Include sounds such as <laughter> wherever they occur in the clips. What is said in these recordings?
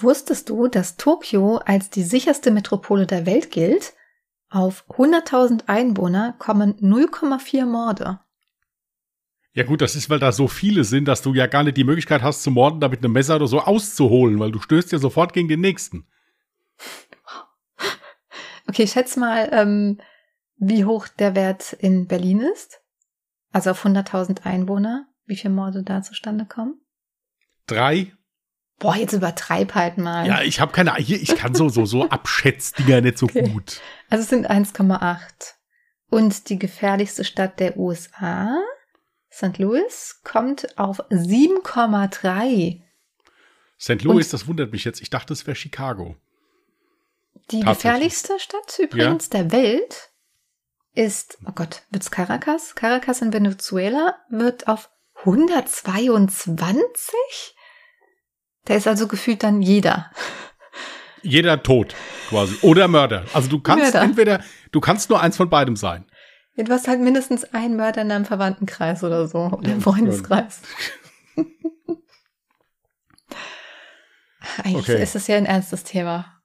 Wusstest du, dass Tokio als die sicherste Metropole der Welt gilt? Auf 100.000 Einwohner kommen 0,4 Morde. Ja gut, das ist, weil da so viele sind, dass du ja gar nicht die Möglichkeit hast, zu morden, da mit einem Messer oder so auszuholen, weil du stößt ja sofort gegen den nächsten. <laughs> Okay, schätz mal, ähm, wie hoch der Wert in Berlin ist. Also auf 100.000 Einwohner, wie viele Morde da zustande kommen? Drei. Boah, jetzt übertreib halt mal. Ja, ich habe keine, hier, ich kann so, so, so <laughs> Abschätzdinger nicht so okay. gut. Also es sind 1,8. Und die gefährlichste Stadt der USA, St. Louis, kommt auf 7,3. St. Louis, das wundert mich jetzt. Ich dachte, es wäre Chicago. Die gefährlichste Stadt übrigens ja. der Welt ist, oh Gott, wird's Caracas? Caracas in Venezuela wird auf 122? Da ist also gefühlt dann jeder. Jeder tot, quasi. Oder Mörder. Also du kannst Mörder. entweder, du kannst nur eins von beidem sein. Du hast halt mindestens einen Mörder in deinem Verwandtenkreis oder so. Oder im Freundeskreis. <laughs> Eigentlich okay. ist das ja ein ernstes Thema.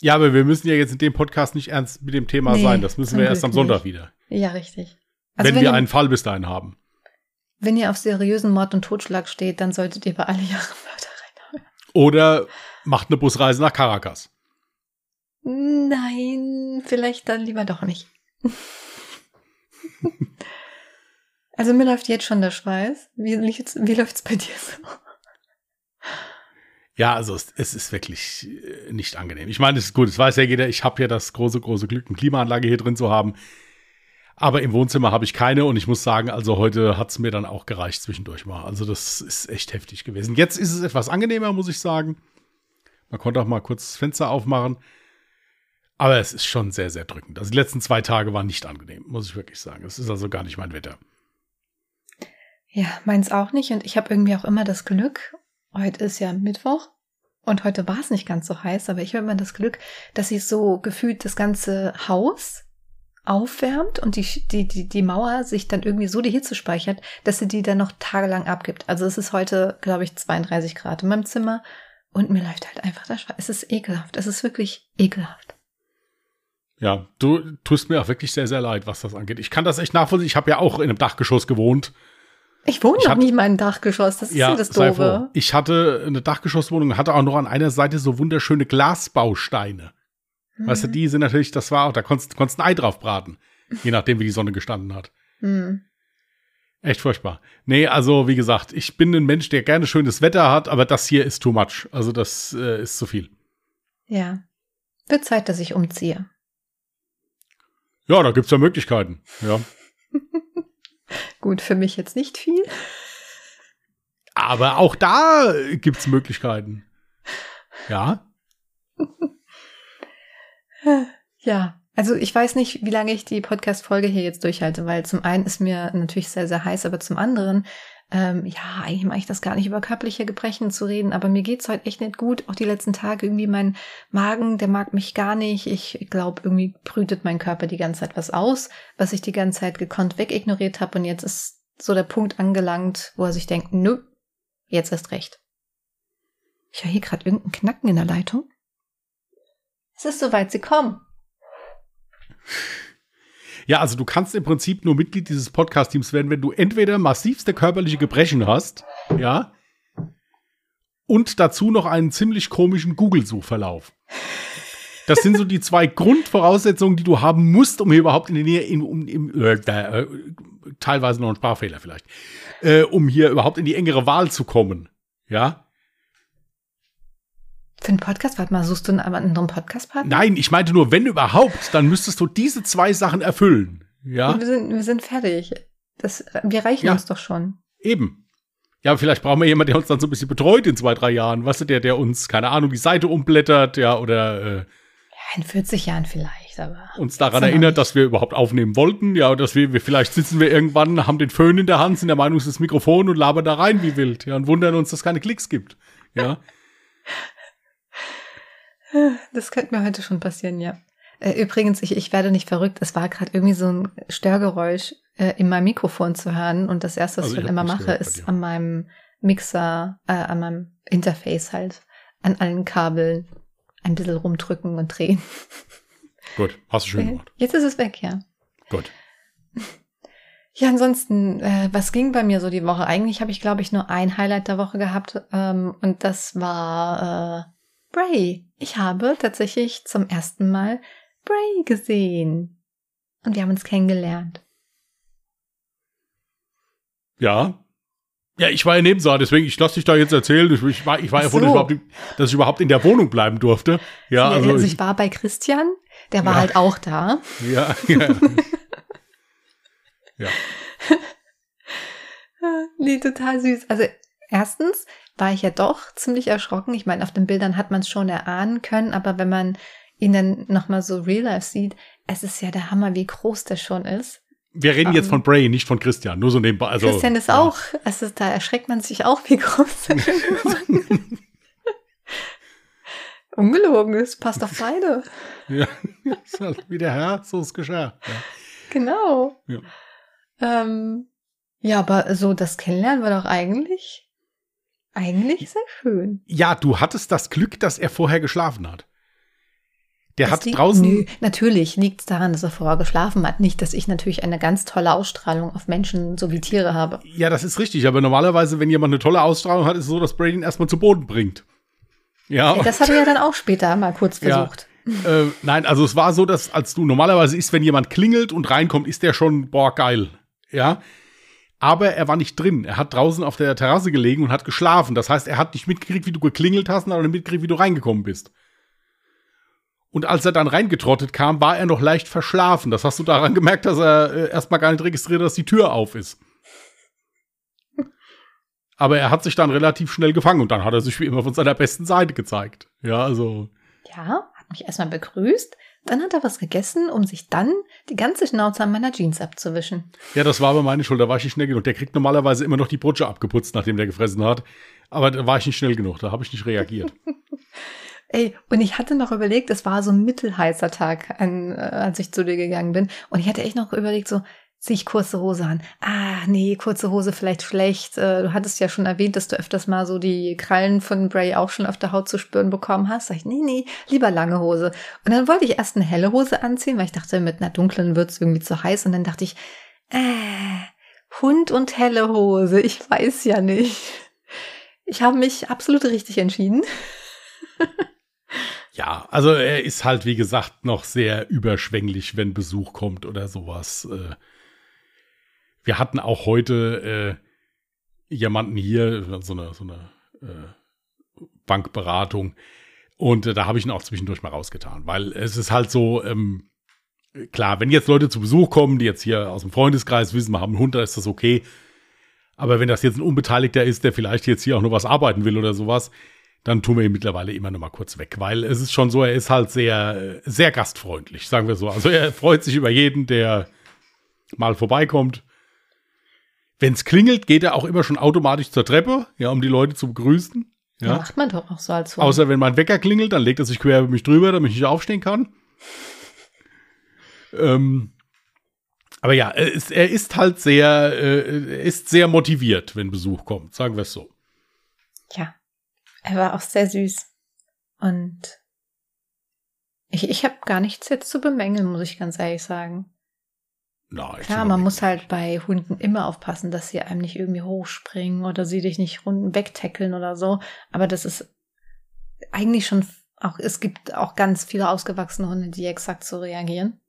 Ja, aber wir müssen ja jetzt in dem Podcast nicht ernst mit dem Thema nee, sein. Das müssen wir erst am Sonntag nicht. wieder. Ja, richtig. Also wenn, wenn, wir einen Fall bis dahin haben. Wenn ihr auf seriösen Mord und Totschlag steht, dann solltet ihr bei alle Jahre <laughs> Mörder reinhauen. Oder macht eine Busreise nach Caracas. Nein, vielleicht dann lieber doch nicht. <laughs> also mir läuft jetzt schon der Schweiß. Wie, wie läuft's bei dir so? Ja, also es, es, ist wirklich äh, nicht angenehm. Ich meine, es ist gut, es weiß ja jeder, ich habe ja das große, große Glück, eine Klimaanlage hier drin zu haben. Aber im Wohnzimmer habe ich keine und ich muss sagen, also heute hat es mir dann auch gereicht zwischendurch mal. Also das ist echt heftig gewesen. Jetzt ist es etwas angenehmer, muss ich sagen. Man konnte auch mal kurz das Fenster aufmachen. Aber es ist schon sehr, sehr drückend. Also die letzten zwei Tage waren nicht angenehm, muss ich wirklich sagen. Es ist also gar nicht mein Wetter. Ja, meins auch nicht. Und ich habe irgendwie auch immer das Glück, Heute ist ja Mittwoch und heute war es nicht ganz so heiß, aber ich habe immer das Glück, dass sich so gefühlt das ganze Haus aufwärmt und die, die, die, die Mauer sich dann irgendwie so die Hitze speichert, dass sie die dann noch tagelang abgibt. Also es ist heute, glaube ich, 32 Grad in meinem Zimmer und mir läuft halt einfach das Schweiß. Es ist ekelhaft. Es ist wirklich ekelhaft. Ja, du tust mir auch wirklich sehr, sehr leid, was das angeht. Ich kann das echt nachvollziehen. Ich habe ja auch in einem Dachgeschoss gewohnt ich wohne ich noch hatte, nie in meinem Dachgeschoss, das ist ja, ja das Doofe. Ich hatte eine Dachgeschosswohnung, hatte auch noch an einer Seite so wunderschöne Glasbausteine. Mhm. Weißt du, die sind natürlich, das war auch, da konntest, du ein Ei drauf braten, je nachdem, wie die Sonne gestanden hat. Mhm. Echt furchtbar. Nee, also wie gesagt, ich bin ein Mensch, der gerne schönes Wetter hat, aber das hier ist too much. Also das äh, ist zu viel. Ja. Wird Zeit, dass ich umziehe. Ja, da gibt's ja Möglichkeiten. Ja. <laughs> Gut, für mich jetzt nicht viel. Aber auch da gibt's Möglichkeiten. Ja. <laughs> ja, also ich weiß nicht, wie lange ich die Podcast-Folge hier jetzt durchhalte, weil zum einen ist mir natürlich sehr, sehr heiß, aber zum anderen, ähm, ja, eigentlich mache ich das gar nicht über körperliche Gebrechen zu reden, aber mir geht's heute echt nicht gut. Auch die letzten Tage irgendwie mein Magen, der mag mich gar nicht. Ich glaube, irgendwie brütet mein Körper die ganze Zeit was aus, was ich die ganze Zeit gekonnt wegignoriert habe und jetzt ist so der Punkt angelangt, wo er sich denkt, nö, jetzt erst recht. Ich höre hier gerade irgendeinen Knacken in der Leitung. Es ist soweit, sie kommen. Ja, also du kannst im Prinzip nur Mitglied dieses Podcast-Teams werden, wenn du entweder massivste körperliche Gebrechen hast, ja, und dazu noch einen ziemlich komischen Google-Suchverlauf. Das sind so die zwei Grundvoraussetzungen, die du haben musst, um hier überhaupt in die Nähe, in, um, im, äh, äh, teilweise noch ein Sprachfehler vielleicht, äh, um hier überhaupt in die engere Wahl zu kommen. Ja. Für einen Podcast, warte mal, suchst du einen anderen Podcastpartner? Nein, ich meinte nur, wenn überhaupt, dann müsstest du diese zwei Sachen erfüllen. Ja. Wir sind, wir sind fertig. Das, wir reichen ja. uns doch schon. Eben. Ja, vielleicht brauchen wir jemanden, der uns dann so ein bisschen betreut in zwei, drei Jahren. Weißt du, der, der uns, keine Ahnung, die Seite umblättert, ja, oder äh, in 40 Jahren vielleicht, aber. Uns daran erinnert, dass wir überhaupt aufnehmen wollten, ja, dass wir, wir, vielleicht sitzen wir irgendwann, haben den Föhn in der Hand, sind der Meinung, es ist das Mikrofon und labern da rein wie wild, ja, und wundern uns, dass es keine Klicks gibt, ja. <laughs> Das könnte mir heute schon passieren, ja. Äh, übrigens, ich, ich werde nicht verrückt. Es war gerade irgendwie so ein Störgeräusch äh, in meinem Mikrofon zu hören. Und das erste, was also ich, ich immer mache, ist an meinem Mixer, äh, an meinem Interface halt an allen Kabeln ein bisschen rumdrücken und drehen. <laughs> Gut, hast du schön gemacht. Jetzt ist es weg, ja. Gut. <laughs> Ja, ansonsten, äh, was ging bei mir so die Woche? Eigentlich habe ich, glaube ich, nur ein Highlight der Woche gehabt ähm, und das war äh, Bray. Ich habe tatsächlich zum ersten Mal Bray gesehen und wir haben uns kennengelernt. Ja. Ja, ich war ja Nebensaal, deswegen, ich lasse dich da jetzt erzählen. Ich, ich war, ich war ja froh, dass, dass ich überhaupt in der Wohnung bleiben durfte. Ja, also, also ich, ich war bei Christian, der war Ja. halt auch da. ja, <laughs> ja. ja. Nee, total süß. Also erstens war ich ja doch ziemlich erschrocken. Ich meine, auf den Bildern hat man es schon erahnen können, aber wenn man ihn dann nochmal so real life sieht, es ist ja der Hammer, wie groß der schon ist. Wir reden jetzt Ähm, von Bray, nicht von Christian. Nur so nebenbei. Also, Christian ist ja. auch, also da erschreckt man sich auch, wie groß der schon <laughs> geworden ist. Ungelogen, es passt auf beide. Ja, ist wie der Herr, so ist Geschirr. Ja. Genau. Ja. Ähm, ja, aber so das Kennenlernen war doch eigentlich, eigentlich sehr schön. ja, du hattest das Glück, dass er vorher geschlafen hat. Der Das hat liegt- draußen. Nö, natürlich liegt es daran, dass er vorher geschlafen hat. Nicht, dass ich natürlich eine ganz tolle Ausstrahlung auf Menschen sowie Tiere habe. Ja, das ist richtig, aber normalerweise, wenn jemand eine tolle Ausstrahlung hat, ist es so, dass Brady ihn erstmal zu Boden bringt. Ja, Ja, das hat er ja dann auch später mal kurz Ja. versucht. äh, nein, also es war so, dass als du normalerweise ist, wenn jemand klingelt und reinkommt, ist der schon, boah, geil. Ja. Aber er war nicht drin. Er hat draußen auf der Terrasse gelegen und hat geschlafen. Das heißt, er hat nicht mitgekriegt, wie du geklingelt hast, sondern mitgekriegt, wie du reingekommen bist. Und als er dann reingetrottet kam, war er noch leicht verschlafen. Das hast du daran gemerkt, dass er äh, erstmal gar nicht registriert, dass die Tür auf ist. Aber er hat sich dann relativ schnell gefangen und dann hat er sich wie immer von seiner besten Seite gezeigt. Ja, also. Ja, hat mich erstmal begrüßt, dann hat er was gegessen, um sich dann die ganze Schnauze an meiner Jeans abzuwischen. Ja, das war aber meine Schuld, da war ich nicht schnell genug. Der kriegt normalerweise immer noch die Brutsche abgeputzt, nachdem der gefressen hat. Aber da war ich nicht schnell genug, da habe ich nicht reagiert. <laughs> Ey, und ich hatte noch überlegt, es war so ein mittelheißer Tag, an, äh, als ich zu dir gegangen bin. Und ich hatte echt noch überlegt, so, zieh ich kurze Hose an. Ah, nee, kurze Hose vielleicht schlecht. Äh, du hattest ja schon erwähnt, dass du öfters mal so die Krallen von Bray auch schon auf der Haut zu spüren bekommen hast. Sag ich, nee, nee, lieber lange Hose. Und dann wollte ich erst eine helle Hose anziehen, weil ich dachte, mit einer dunklen wird's irgendwie zu heiß. Und dann dachte ich, äh, Hund und helle Hose, ich weiß ja nicht. Ich habe mich absolut richtig entschieden. Ja, also er ist halt, wie gesagt, noch sehr überschwänglich, wenn Besuch kommt oder sowas. Äh, Wir hatten auch heute äh, jemanden hier, so eine, so eine äh, Bankberatung. Und äh, da habe ich ihn auch zwischendurch mal rausgetan, weil es ist halt so, ähm, klar, wenn jetzt Leute zu Besuch kommen, die jetzt hier aus dem Freundeskreis wissen, wir haben einen Hund, da ist das okay. Aber wenn das jetzt ein Unbeteiligter ist, der vielleicht jetzt hier auch noch was arbeiten will oder sowas, dann tun wir ihn mittlerweile immer noch mal kurz weg, weil es ist schon so, er ist halt sehr, sehr gastfreundlich, sagen wir so. Also er freut sich über jeden, der mal vorbeikommt. Wenn es klingelt, geht er auch immer schon automatisch zur Treppe, ja, um die Leute zu begrüßen. Ja. Macht man doch auch so als Hund. Außer wenn mein Wecker klingelt, dann legt er sich quer über mich drüber, damit ich nicht aufstehen kann. <laughs> ähm, aber ja, er ist, er ist halt sehr, äh, ist sehr motiviert, wenn Besuch kommt, sagen wir es so. Ja, er war auch sehr süß. Und ich, ich habe gar nichts jetzt zu bemängeln, muss ich ganz ehrlich sagen. Nein, Klar, man muss halt bei Hunden immer aufpassen, dass sie einem nicht irgendwie hochspringen oder sie dich nicht runden wegtackeln oder so. Aber das ist eigentlich schon auch, es gibt auch ganz viele ausgewachsene Hunde, die exakt so reagieren.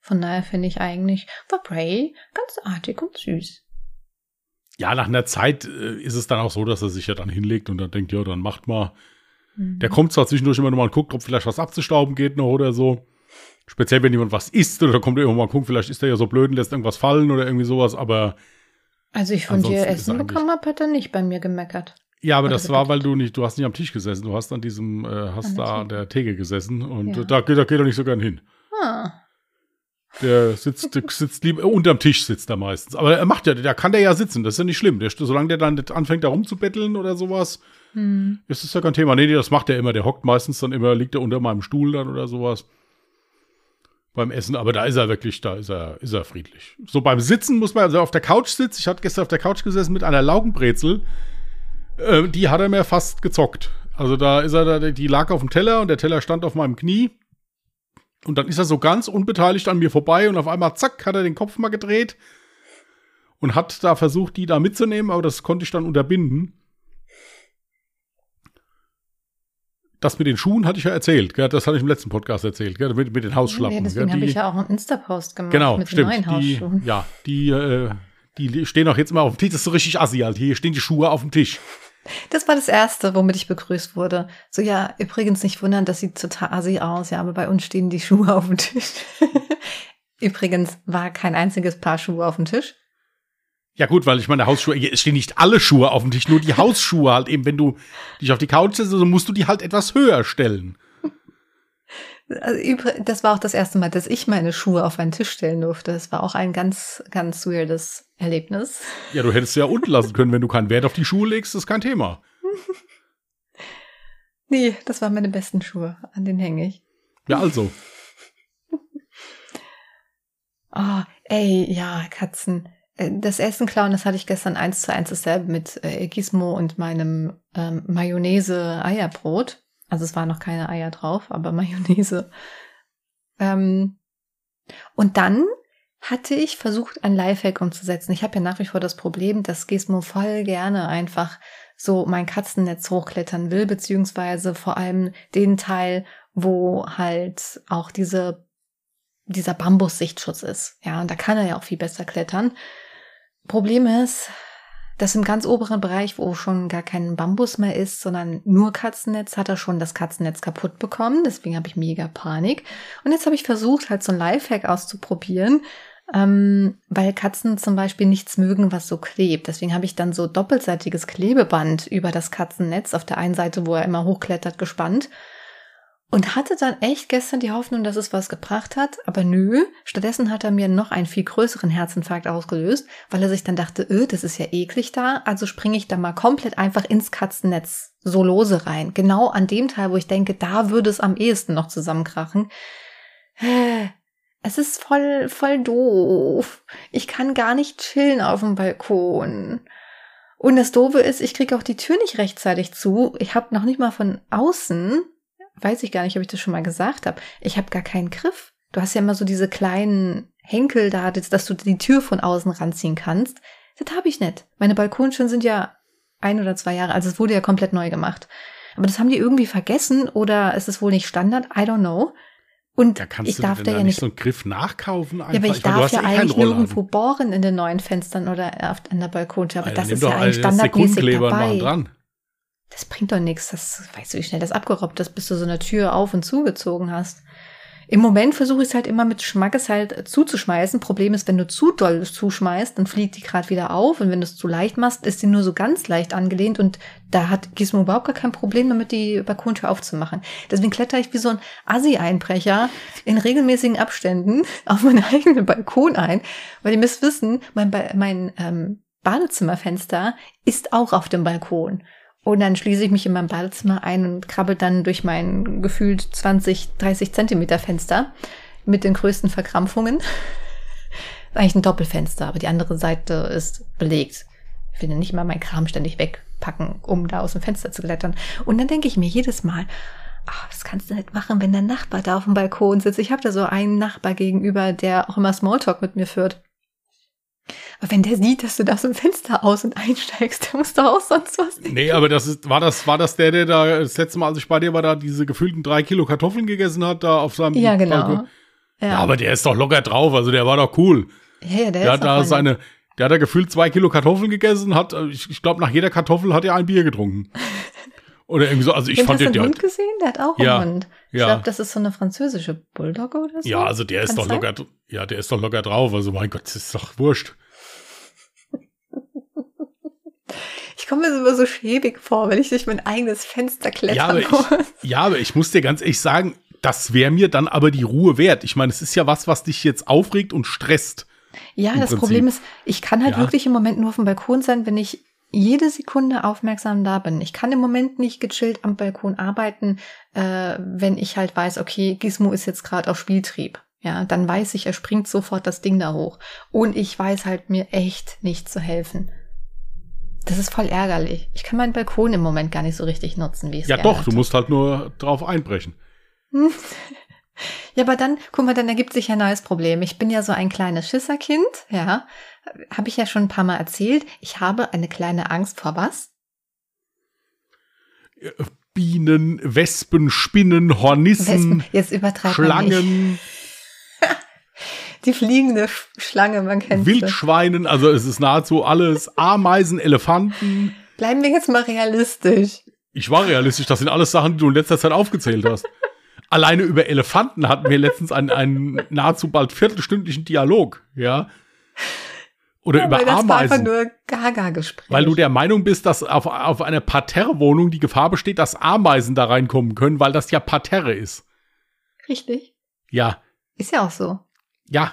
Von daher finde ich eigentlich, war Bray ganz artig und süß. Ja, nach einer Zeit äh, ist es dann auch so, dass er sich ja dann hinlegt und dann denkt, ja, dann macht mal. Mhm. Der kommt zwar zwischendurch immer noch mal und guckt, ob vielleicht was abzustauben geht noch oder so. Speziell, wenn jemand was isst oder kommt er irgendwann mal gucken, vielleicht ist er ja so blöd und lässt irgendwas fallen oder irgendwie sowas, aber Also ich von dir Essen bekommen habe, hat er nicht bei mir gemeckert. Ja, aber Oder das war, weil du nicht, du hast nicht am Tisch gesessen, du hast an diesem, äh, hast An da an der Theke gesessen und Ja. da, geht- da geht er nicht so gern hin. Ah, Der sitzt, der sitzt lieber, unterm Tisch sitzt er meistens. Aber er macht ja, da kann der ja sitzen, das ist ja nicht schlimm. Der, solange der dann anfängt, da rumzubetteln oder sowas, hm. ist das ja kein Thema. Nee, nee, das macht er immer. Der hockt meistens dann immer, liegt er unter meinem Stuhl dann oder sowas. Beim Essen, aber da ist er wirklich, da ist er, ist er friedlich. So beim Sitzen muss man, also auf der Couch sitzt, ich hatte gestern auf der Couch gesessen mit einer Laugenbrezel, äh, die hat er mir fast gezockt. Also da ist er, da, die lag auf dem Teller und der Teller stand auf meinem Knie. Und dann ist er so ganz unbeteiligt an mir vorbei und auf einmal, zack, hat er den Kopf mal gedreht und hat da versucht, die da mitzunehmen, aber das konnte ich dann unterbinden. Das mit den Schuhen hatte ich ja erzählt, gell? das hatte ich im letzten Podcast erzählt, gell? Mit, mit den Hausschlappen. Ja, deswegen habe ich ja auch einen Insta-Post gemacht genau, mit stimmt, den neuen die, Hausschuhen. Ja, die, äh, die stehen auch jetzt mal auf dem Tisch. Das ist so richtig assi halt. Hier stehen die Schuhe auf dem Tisch. Das war das Erste, womit ich begrüßt wurde. So, ja, übrigens nicht wundern, das sieht total assi aus, ja, aber bei uns stehen die Schuhe auf dem Tisch. <laughs> übrigens war kein einziges Paar Schuhe auf dem Tisch. Ja gut, weil ich meine, Hausschuhe, es stehen nicht alle Schuhe auf dem Tisch, nur die Hausschuhe halt eben, wenn du dich auf die Couch setzt, so musst du die halt etwas höher stellen. Also, das war auch das erste Mal, dass ich meine Schuhe auf einen Tisch stellen durfte. Das war auch ein ganz, ganz weirdes Erlebnis. Ja, du hättest ja unten lassen können, wenn du keinen Wert auf die Schuhe legst, ist kein Thema. <laughs> nee, das waren meine besten Schuhe. An denen hänge ich. Ja, also. oh, <laughs> ey, ja, Katzen. Äh, das Essen klauen, das hatte ich gestern eins zu eins dasselbe mit äh, Gizmo und meinem ähm, Mayonnaise-Eierbrot. Also es waren noch keine Eier drauf, aber <laughs> Mayonnaise. Ähm, und dann hatte ich versucht, ein Lifehack umzusetzen. Ich habe ja nach wie vor das Problem, dass Gizmo voll gerne einfach so mein Katzennetz hochklettern will, beziehungsweise vor allem den Teil, wo halt auch diese, dieser Bambus-Sichtschutz ist. Ja, und da kann er ja auch viel besser klettern. Problem ist, dass im ganz oberen Bereich, wo schon gar kein Bambus mehr ist, sondern nur Katzennetz, hat er schon das Katzennetz kaputt bekommen. Deswegen habe ich mega Panik. Und jetzt habe ich versucht, halt so ein Lifehack auszuprobieren, ähm, weil Katzen zum Beispiel nichts mögen, was so klebt. Deswegen habe ich dann so doppelseitiges Klebeband über das Katzennetz auf der einen Seite, wo er immer hochklettert, gespannt und hatte dann echt gestern die Hoffnung, dass es was gebracht hat, aber nö, stattdessen hat er mir noch einen viel größeren Herzinfarkt ausgelöst, weil er sich dann dachte, öh, das ist ja eklig da, also springe ich da mal komplett einfach ins Katzennetz so lose rein, genau an dem Teil, wo ich denke, da würde es am ehesten noch zusammenkrachen. Es ist voll, voll doof. Ich kann gar nicht chillen auf dem Balkon. Und das Doofe ist, ich kriege auch die Tür nicht rechtzeitig zu. Ich habe noch nicht mal von außen weiß ich gar nicht, ob ich das schon mal gesagt habe. Ich habe gar keinen Griff. Du hast ja immer so diese kleinen Henkel da, dass du die Tür von außen ranziehen kannst. Das habe ich nicht. Meine Balkontüren sind ja ein oder zwei Jahre, also es wurde ja komplett neu gemacht. Aber das haben die irgendwie vergessen oder ist es wohl nicht Standard? I don't know. Und ja, kannst ich du darf da da ja nicht nicht so einen Griff nachkaufen. Einfach? Ja, aber ich, ich meine, darf du hast ja eh eigentlich nirgendwo bohren in den neuen Fenstern oder auf, an der Balkontür. Aber Alter, das ist ja eigentlich standardmäßig dabei. dran. Das bringt doch nichts. Das weißt du, wie schnell das abgerobbt ist, bis du so eine Tür auf und zugezogen hast. Im Moment versuche ich es halt immer mit Schmackes halt zuzuschmeißen. Problem ist, wenn du zu doll zuschmeißt, dann fliegt die gerade wieder auf. Und wenn du es zu leicht machst, ist die nur so ganz leicht angelehnt. Und da hat Gizmo überhaupt gar kein Problem damit, die Balkontür aufzumachen. Deswegen kletter ich wie so ein Assi-Einbrecher in regelmäßigen Abständen <laughs> auf meinen eigenen Balkon ein. Weil ihr müsst wissen, mein, ba mein ähm, Badezimmerfenster ist auch auf dem Balkon. Und dann schließe ich mich in meinem Badezimmer ein und krabbel dann durch mein gefühlt 20, 30 Zentimeter Fenster mit den größten Verkrampfungen. <laughs> eigentlich ein Doppelfenster, aber die andere Seite ist belegt. Ich will ja nicht mal meinen Kram ständig wegpacken, um da aus dem Fenster zu klettern. Und dann denke ich mir jedes Mal, ach, das kannst du nicht machen, wenn der Nachbar da auf dem Balkon sitzt. Ich habe da so einen Nachbar gegenüber, der auch immer Smalltalk mit mir führt. Aber wenn der sieht, dass du da aus dem Fenster aus und einsteigst, <laughs> der muss doch auch sonst was. Nee, aber das ist, war das, war das der, der da das letzte Mal, als ich bei dir war, da diese gefühlten drei Kilo Kartoffeln gegessen hat, da auf seinem Ja, genau. Balkon? Ja. aber der ist doch locker drauf, also der war doch cool. Ja, ja, der, Der, ist hat da seine, der hat da gefühlt zwei Kilo Kartoffeln gegessen, hat, ich, ich glaube, nach jeder Kartoffel hat er ein Bier getrunken. Oder irgendwie so, also ich Den fand hast den, du einen Hund gesehen? Der hat auch Ja, einen Hund. Ich ja. glaube, das ist so eine französische Bulldogge oder so. ja, also der ist Kann doch sein? locker, ja, der ist doch locker drauf, also mein Gott, das ist doch wurscht. Ich komme mir so immer so schäbig vor, wenn ich durch mein eigenes Fenster Ja, klettern aber ich, muss. ja, aber ich muss dir ganz ehrlich sagen, das wäre mir dann aber die Ruhe wert. Ich meine, es ist ja was, was dich jetzt aufregt und stresst. Ja, das Prinzip. Problem ist, ich kann halt Ja. wirklich im Moment nur auf dem Balkon sein, wenn ich jede Sekunde aufmerksam da bin. Ich kann im Moment nicht gechillt am Balkon arbeiten, äh, wenn ich halt weiß, okay, Gizmo ist jetzt gerade auf Spieltrieb. Ja, dann weiß ich, er springt sofort das Ding da hoch. Und ich weiß halt mir echt nicht zu helfen. Das ist voll ärgerlich. Ich kann meinen Balkon im Moment gar nicht so richtig nutzen, wie ich es Ja doch, du hätte. musst halt nur drauf einbrechen. <laughs> Ja, aber dann, guck mal, dann ergibt sich ein neues Problem. Ich bin ja so ein kleines Schisserkind, ja. Habe ich ja schon ein paar Mal erzählt. Ich habe eine kleine Angst vor was? Bienen, Wespen, Spinnen, Hornissen, Wespen. Jetzt übertreibt man nicht. Die fliegende Sch- Schlange, man kennt sie. Wildschweinen, also es ist nahezu alles, Ameisen, Elefanten. Bleiben wir jetzt mal realistisch. Ich war realistisch, das sind alles Sachen, die du in letzter Zeit aufgezählt hast. Alleine über Elefanten hatten wir letztens einen, einen nahezu bald viertelstündlichen Dialog, ja. Oder über Weil das war einfach Ameisen. nur Gaga-Gespräch. Weil du der Meinung bist, dass auf, auf einer Parterre-Wohnung die Gefahr besteht, dass Ameisen da reinkommen können, weil das ja Parterre ist. Richtig. Ja, Ist ja auch so. Ja.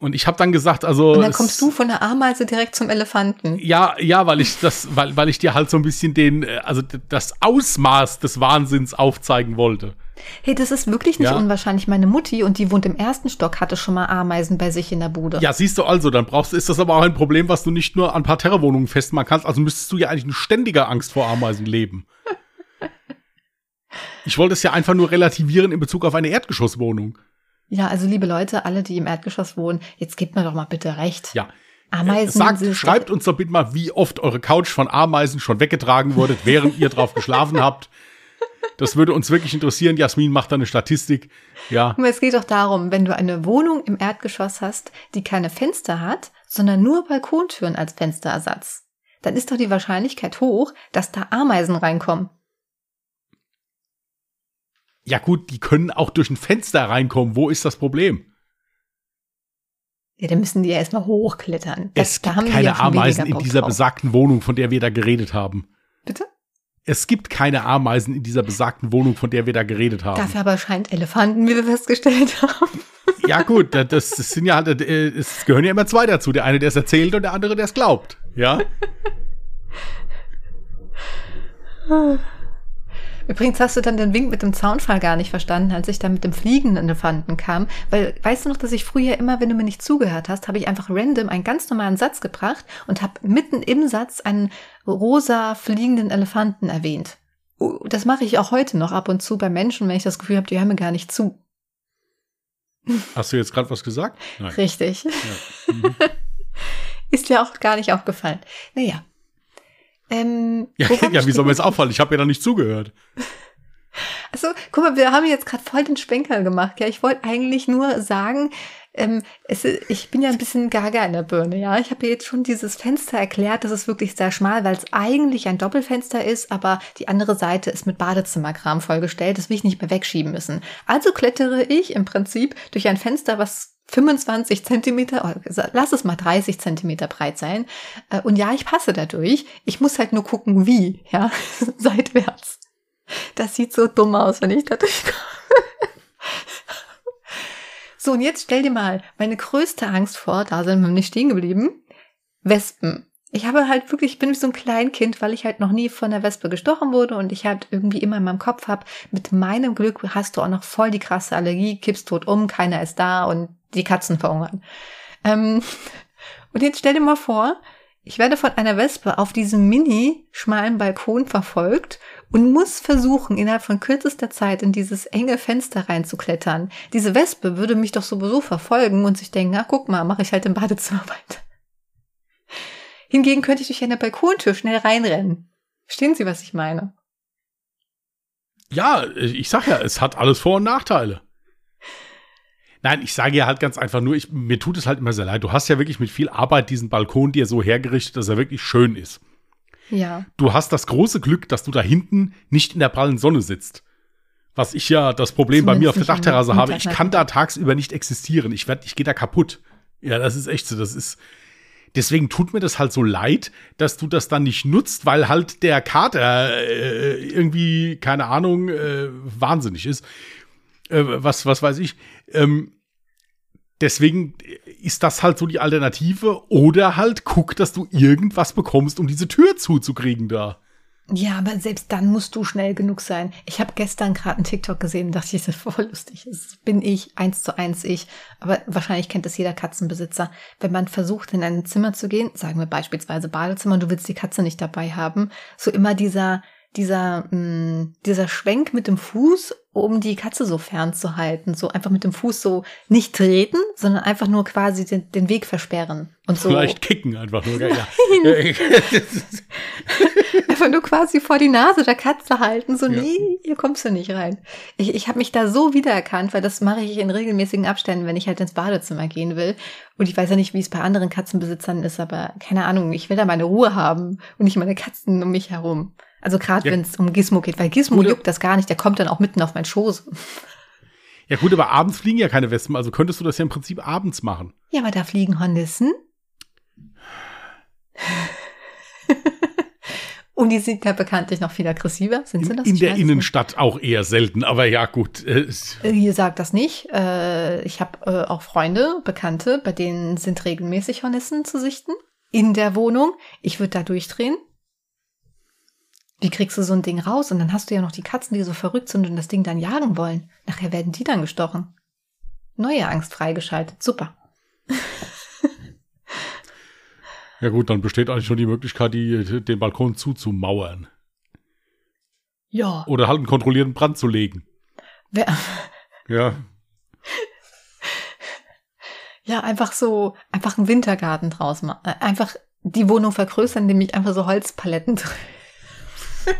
Und ich habe dann gesagt, also. Und dann kommst du von der Ameise direkt zum Elefanten. Ja, ja, weil ich das, weil, weil ich dir halt so ein bisschen den, äh, also das Ausmaß des Wahnsinns aufzeigen wollte. Hey, das ist wirklich nicht Ja. unwahrscheinlich. Meine Mutti, und die wohnt im ersten Stock, hatte schon mal Ameisen bei sich in der Bude. Ja, siehst du also, dann brauchst ist das aber auch ein Problem, was du nicht nur an Parterre-Wohnungen festmachen kannst. Also müsstest du ja eigentlich in ständiger Angst vor Ameisen leben. <laughs> Ich wollte es ja einfach nur relativieren in Bezug auf eine Erdgeschosswohnung. Ja, also liebe Leute, alle, die im Erdgeschoss wohnen, jetzt gebt mir doch mal bitte recht. Ja. Ameisen Sagt, schreibt uns doch bitte mal, wie oft eure Couch von Ameisen schon weggetragen wurde, während ihr drauf geschlafen habt. Das würde uns wirklich interessieren. Jasmin macht da eine Statistik. Ja. Aber es geht doch darum, wenn du eine Wohnung im Erdgeschoss hast, die keine Fenster hat, sondern nur Balkontüren als Fensterersatz, dann ist doch die Wahrscheinlichkeit hoch, dass da Ameisen reinkommen. Ja gut, die können auch durch ein Fenster reinkommen. Wo ist das Problem? Ja, dann müssen die ja erstmal hochklettern. Das- es gibt keine Ameisen in dieser drauf. besagten Wohnung, von der wir da geredet haben. Bitte? Es gibt keine Ameisen in dieser besagten Wohnung, von der wir da geredet haben. Dafür aber scheint Elefanten, wie wir festgestellt haben. Ja gut, da- das, das sind ja halt, äh, es gehören ja immer zwei dazu. Der eine, der es erzählt und der andere, der es glaubt. Ja. <laughs> Übrigens hast du dann den Wink mit dem Zaunfall gar nicht verstanden, als ich dann mit dem fliegenden Elefanten kam. Weil, weißt du noch, dass ich früher immer, wenn du mir nicht zugehört hast, habe ich einfach random einen ganz normalen Satz gebracht und habe mitten im Satz einen rosa fliegenden Elefanten erwähnt. Das mache ich auch heute noch ab und zu bei Menschen, wenn ich das Gefühl habe, die hören mir gar nicht zu. Hast du jetzt gerade was gesagt? Nein. Richtig. Ja. Mhm. <laughs> Ist dir auch gar nicht aufgefallen. Naja. Ähm, Ja, <laughs> ja, wie soll mir steht- jetzt auffallen? Ich habe ja da nicht zugehört. <laughs> Also, guck mal, wir haben jetzt gerade voll den Schwenker gemacht. Ja, ich wollte eigentlich nur sagen, ähm, es, ich bin ja ein bisschen gaga in der Birne. Ja, ich habe jetzt schon dieses Fenster erklärt. Das ist wirklich sehr schmal, weil es eigentlich ein Doppelfenster ist, aber die andere Seite ist mit Badezimmerkram vollgestellt. Das will ich nicht mehr wegschieben müssen. Also klettere ich im Prinzip durch ein Fenster, was 25 Zentimeter, oh, lass es mal 30 Zentimeter breit sein. Äh, Und ja, ich passe dadurch. Ich muss halt nur gucken, wie, ja, <laughs> seitwärts. Das sieht so dumm aus, wenn ich da durchkomme. <laughs> so, und jetzt stell dir mal meine größte Angst vor, da sind wir nicht stehen geblieben. Wespen. Ich habe halt wirklich, ich bin wie so ein Kleinkind, weil ich halt noch nie von der Wespe gestochen wurde und ich halt irgendwie immer in meinem Kopf habe, mit meinem Glück hast du auch noch voll die krasse Allergie, kippst tot um, keiner ist da und die Katzen verhungern. Ähm, <laughs> und jetzt stell dir mal vor, ich werde von einer Wespe auf diesem mini schmalen Balkon verfolgt und muss versuchen, innerhalb von kürzester Zeit in dieses enge Fenster reinzuklettern. Diese Wespe würde mich doch sowieso verfolgen und sich denken, ach guck mal, mache ich halt im Badezimmer <laughs> weiter. Hingegen könnte ich durch eine Balkontür schnell reinrennen. Verstehen Sie, was ich meine? Ja, ich sag ja, es hat alles Vor- und Nachteile. Nein, ich sage ja halt ganz einfach nur, ich, mir tut es halt immer sehr leid. Du hast ja wirklich mit viel Arbeit diesen Balkon dir so hergerichtet, dass er wirklich schön ist. Ja. Du hast das große Glück, dass du da hinten nicht in der prallen Sonne sitzt. Was ich ja das Problem bei mir auf der Zumindest Dachterrasse habe. Ich kann da tagsüber nicht existieren. Ich ich gehe da kaputt. Ja, das ist echt so. Das ist. Deswegen tut mir das halt so leid, dass du das dann nicht nutzt, weil halt der Kater äh, irgendwie, keine Ahnung, äh, wahnsinnig ist. Äh, was, was weiß ich. Ähm, deswegen ist das halt so die Alternative. Oder halt guck, dass du irgendwas bekommst, um diese Tür zuzukriegen da. Ja, aber selbst dann musst du schnell genug sein. Ich habe gestern gerade einen TikTok gesehen und dachte, <laughs> das ist voll lustig. Das bin ich, eins zu eins ich. Aber wahrscheinlich kennt das jeder Katzenbesitzer. Wenn man versucht, in ein Zimmer zu gehen, sagen wir beispielsweise Badezimmer, du willst die Katze nicht dabei haben, so immer dieser dieser, mh, mm, dieser Schwenk mit dem Fuß, um die Katze so fernzuhalten. So einfach mit dem Fuß so nicht treten, sondern einfach nur quasi den, den Weg versperren. Und so. Vielleicht kicken einfach nur. Ja. <laughs> einfach nur quasi vor die Nase der Katze halten. So, ja. nee, hier kommst du nicht rein. Ich, ich habe mich da so wiedererkannt, weil das mache ich in regelmäßigen Abständen, wenn ich halt ins Badezimmer gehen will. Und ich weiß ja nicht, wie es bei anderen Katzenbesitzern ist, aber keine Ahnung, ich will da meine Ruhe haben und nicht meine Katzen um mich herum. Also gerade ja. wenn es um Gizmo geht, weil Gizmo Oder juckt das gar nicht, der kommt dann auch mitten auf meinen Schoß. Ja gut, aber abends fliegen ja keine Wespen, also könntest du das ja im Prinzip abends machen. Ja, aber da fliegen Hornissen. Und die sind ja bekanntlich noch viel aggressiver. Sind sie das? In, in der Innenstadt auch eher selten, aber ja, gut. Äh, Ihr sagt das nicht. Äh, ich habe äh, auch Freunde, Bekannte, bei denen sind regelmäßig Hornissen zu sichten. In der Wohnung. Ich würde da durchdrehen. Wie kriegst du so ein Ding raus? Und dann hast du ja noch die Katzen, die so verrückt sind und das Ding dann jagen wollen. Nachher werden die dann gestochen. Neue Angst freigeschaltet. Super. <laughs> ja gut, dann besteht eigentlich schon die Möglichkeit, die, den Balkon zuzumauern. Ja. Oder halt einen kontrollierten Brand zu legen. Wer <laughs> ja. Ja, einfach so, einfach einen Wintergarten draus machen. Äh, einfach die Wohnung vergrößern, indem ich einfach so Holzpaletten <laughs> <laughs>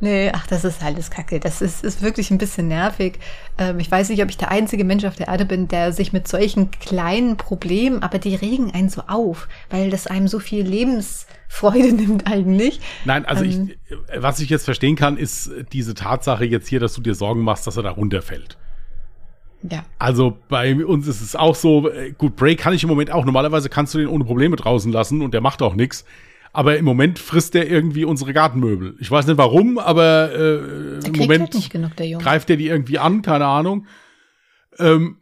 nee, ach, das ist alles Kacke. Das ist, ist wirklich ein bisschen nervig. Ähm, ich weiß nicht, ob ich der einzige Mensch auf der Erde bin, der sich mit solchen kleinen Problemen, aber die regen einen so auf, weil das einem so viel Lebensfreude <laughs> nimmt eigentlich. Nein, also ähm, ich, was ich jetzt verstehen kann, ist diese Tatsache jetzt hier, dass du dir Sorgen machst, dass er da runterfällt. Ja. Also bei uns ist es auch so, äh, gut, Break kann ich im Moment auch. Normalerweise kannst du den ohne Probleme draußen lassen und der macht auch nichts. Aber im Moment frisst der irgendwie unsere Gartenmöbel. Ich weiß nicht warum, aber äh, im Moment halt genug, greift der die irgendwie an, keine Ahnung. Ähm,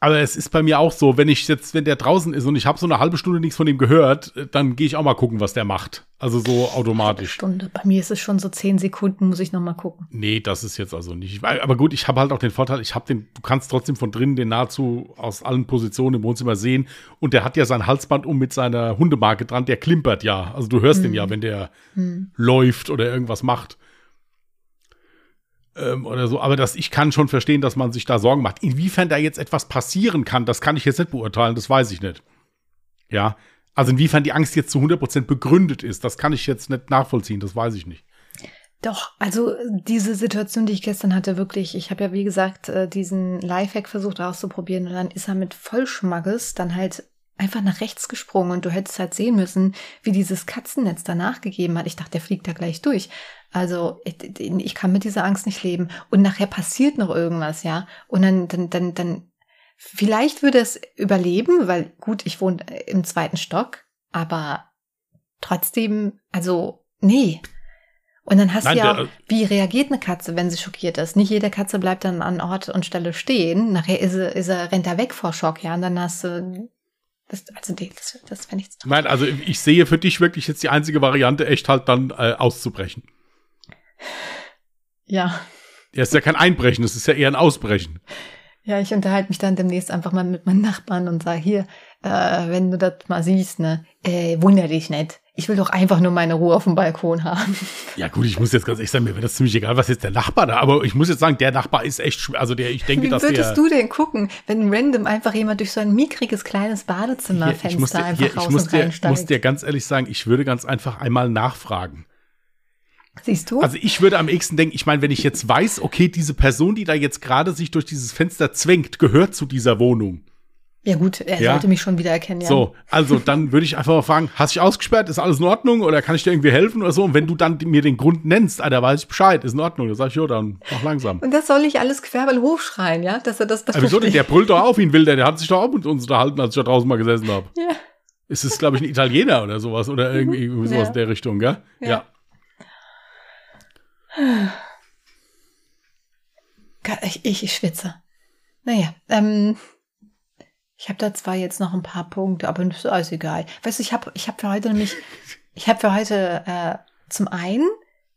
aber es ist bei mir auch so, wenn ich jetzt, wenn der draußen ist und ich habe so eine halbe Stunde nichts von ihm gehört, dann gehe ich auch mal gucken, was der macht. Also so automatisch. Stunde. Bei mir ist es schon so zehn Sekunden, muss ich noch mal gucken. Nee, das ist jetzt also nicht. Aber gut, ich habe halt auch den Vorteil, ich habe den, du kannst trotzdem von drinnen den nahezu aus allen Positionen im Wohnzimmer sehen. Und der hat ja sein Halsband um mit seiner Hundemarke dran, der klimpert ja. Also du hörst hm. den ja, wenn der hm. läuft oder irgendwas macht ähm, oder so. Aber das, ich kann schon verstehen, dass man sich da Sorgen macht. Inwiefern da jetzt etwas passieren kann, das kann ich jetzt nicht beurteilen, das weiß ich nicht. Ja, also inwiefern die Angst jetzt zu 100% begründet ist, das kann ich jetzt nicht nachvollziehen, das weiß ich nicht. Doch, also diese Situation, die ich gestern hatte, wirklich, ich habe ja wie gesagt äh, diesen Lifehack versucht auszuprobieren und dann ist er mit Vollschmackes dann halt einfach nach rechts gesprungen und du hättest halt sehen müssen, wie dieses Katzennetz danach gegeben hat. Ich dachte, der fliegt da gleich durch. Also ich, ich kann mit dieser Angst nicht leben. Und nachher passiert noch irgendwas, ja. Und dann, dann, dann, dann, vielleicht würde es überleben, weil gut, ich wohne im zweiten Stock, aber trotzdem, also, nee. Und dann hast Nein, du ja auch, wie reagiert eine Katze, wenn sie schockiert ist? Nicht jede Katze bleibt dann an Ort und Stelle stehen. Nachher ist er, ist er, rennt er weg vor Schock, ja. Und dann hast du das, also nee, das, das fände ich Nein, also ich sehe für dich wirklich jetzt die einzige Variante, echt halt dann äh, auszubrechen. Ja. Ja, ist ja kein Einbrechen, das ist ja eher ein Ausbrechen. Ja, ich unterhalte mich dann demnächst einfach mal mit meinen Nachbarn und sage, hier, äh, wenn du das mal siehst, ne, äh, wunder dich nicht. Ich will doch einfach nur meine Ruhe auf dem Balkon haben. Ja gut, ich muss jetzt ganz ehrlich sagen, mir wäre das ziemlich egal, was jetzt der Nachbar da, aber ich muss jetzt sagen, der Nachbar ist echt, schwer. also der, ich denke, Wie dass der. Wie würdest du denn gucken, wenn random einfach jemand durch so ein mickriges kleines Badezimmerfenster einfach hier, raus ich muss und dir, Ich muss dir ganz ehrlich sagen, ich würde ganz einfach einmal nachfragen. Siehst du? Also ich würde am ehesten denken, ich meine, wenn ich jetzt weiß, okay, diese Person, die da jetzt gerade sich durch dieses Fenster zwängt, gehört zu dieser Wohnung. Ja gut, er ja? sollte mich schon wieder erkennen, ja. So, also dann würde ich einfach mal fragen, hast du dich ausgesperrt, ist alles in Ordnung oder kann ich dir irgendwie helfen oder so? Und wenn du dann mir den Grund nennst, da weiß ich Bescheid, ist in Ordnung, dann sag ich, ja, dann mach langsam. Und das soll ich alles quer hochschreien, ja, dass er das das Aber wieso denn, der brüllt doch auf ihn, will der, der hat sich doch auch mit uns unterhalten, als ich da draußen mal gesessen habe. Ja. Ist es, glaube ich, ein Italiener oder sowas oder irgendwie sowas ja. in der Richtung, gell? ja. ja. Ich, ich schwitze. Naja, ähm, ich habe da zwar jetzt noch ein paar Punkte, aber ist alles egal. Weißt du, ich habe ich hab für heute nämlich, Ich habe für heute äh, zum einen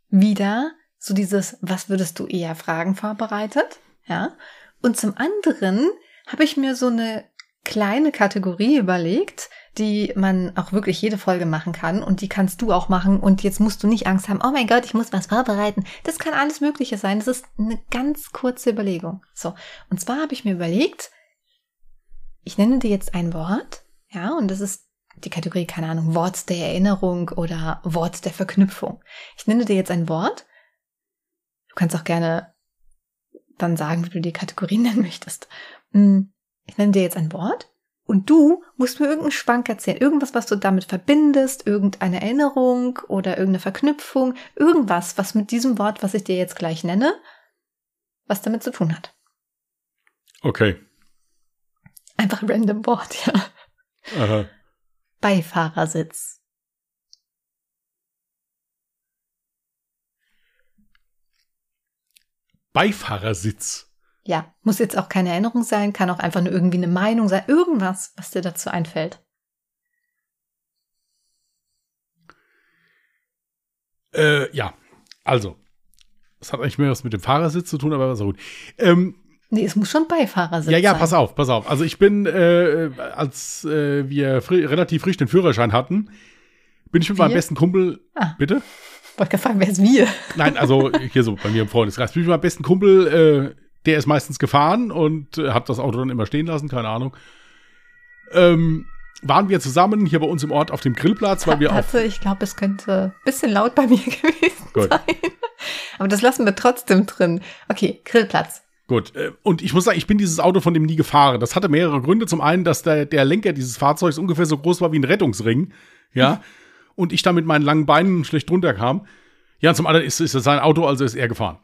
wieder so dieses Was würdest du eher fragen vorbereitet, ja? Und zum anderen habe ich mir so eine kleine Kategorie überlegt, die man auch wirklich jede Folge machen kann und die kannst du auch machen und jetzt musst du nicht Angst haben, oh mein Gott, ich muss was vorbereiten. Das kann alles Mögliche sein. Das ist eine ganz kurze Überlegung. So. Und zwar habe ich mir überlegt, ich nenne dir jetzt ein Wort, ja, und das ist die Kategorie, keine Ahnung, Wort der Erinnerung oder Wort der Verknüpfung. Ich nenne dir jetzt ein Wort. Du kannst auch gerne dann sagen, wie du die Kategorie <laughs> nennen möchtest. Hm, ich nenne dir jetzt ein Wort und du musst mir irgendeinen Schwank erzählen. Irgendwas, was du damit verbindest, irgendeine Erinnerung oder irgendeine Verknüpfung, irgendwas, was mit diesem Wort, was ich dir jetzt gleich nenne, was damit zu tun hat. Okay. Einfach random Wort, ja. Aha. Beifahrersitz. Beifahrersitz. Ja, muss jetzt auch keine Erinnerung sein, kann auch einfach nur irgendwie eine Meinung sein, irgendwas, was dir dazu einfällt. Äh, ja, also, es hat eigentlich mehr was mit dem Fahrersitz zu tun, aber war so gut. Ähm, Nee, es muss schon Beifahrersitz Ja, ja, sein. pass auf, pass auf. Also ich bin, äh, als äh, wir fri relativ frisch den Führerschein hatten, bin ich mit wir? meinem besten Kumpel. Ah. Bitte? Wollte fragen, wer ist wir? Nein, also hier so bei mir im Freundeskreis. Bin ich mit meinem besten Kumpel, äh, der ist meistens gefahren und äh, hat das Auto dann immer stehen lassen, keine Ahnung. Ähm, waren wir zusammen hier bei uns im Ort auf dem Grillplatz, weil wir also, ich glaube, es könnte ein bisschen laut bei mir <laughs> gewesen Gut. sein. Aber das lassen wir trotzdem drin. Okay, Grillplatz. Gut, äh, und ich muss sagen, ich bin dieses Auto von dem nie gefahren. Das hatte mehrere Gründe. Zum einen, dass der, der Lenker dieses Fahrzeugs ungefähr so groß war wie ein Rettungsring. Ja. <laughs> und ich da mit meinen langen Beinen schlecht runterkam. Ja, und zum anderen ist, ist es sein Auto, also ist er gefahren.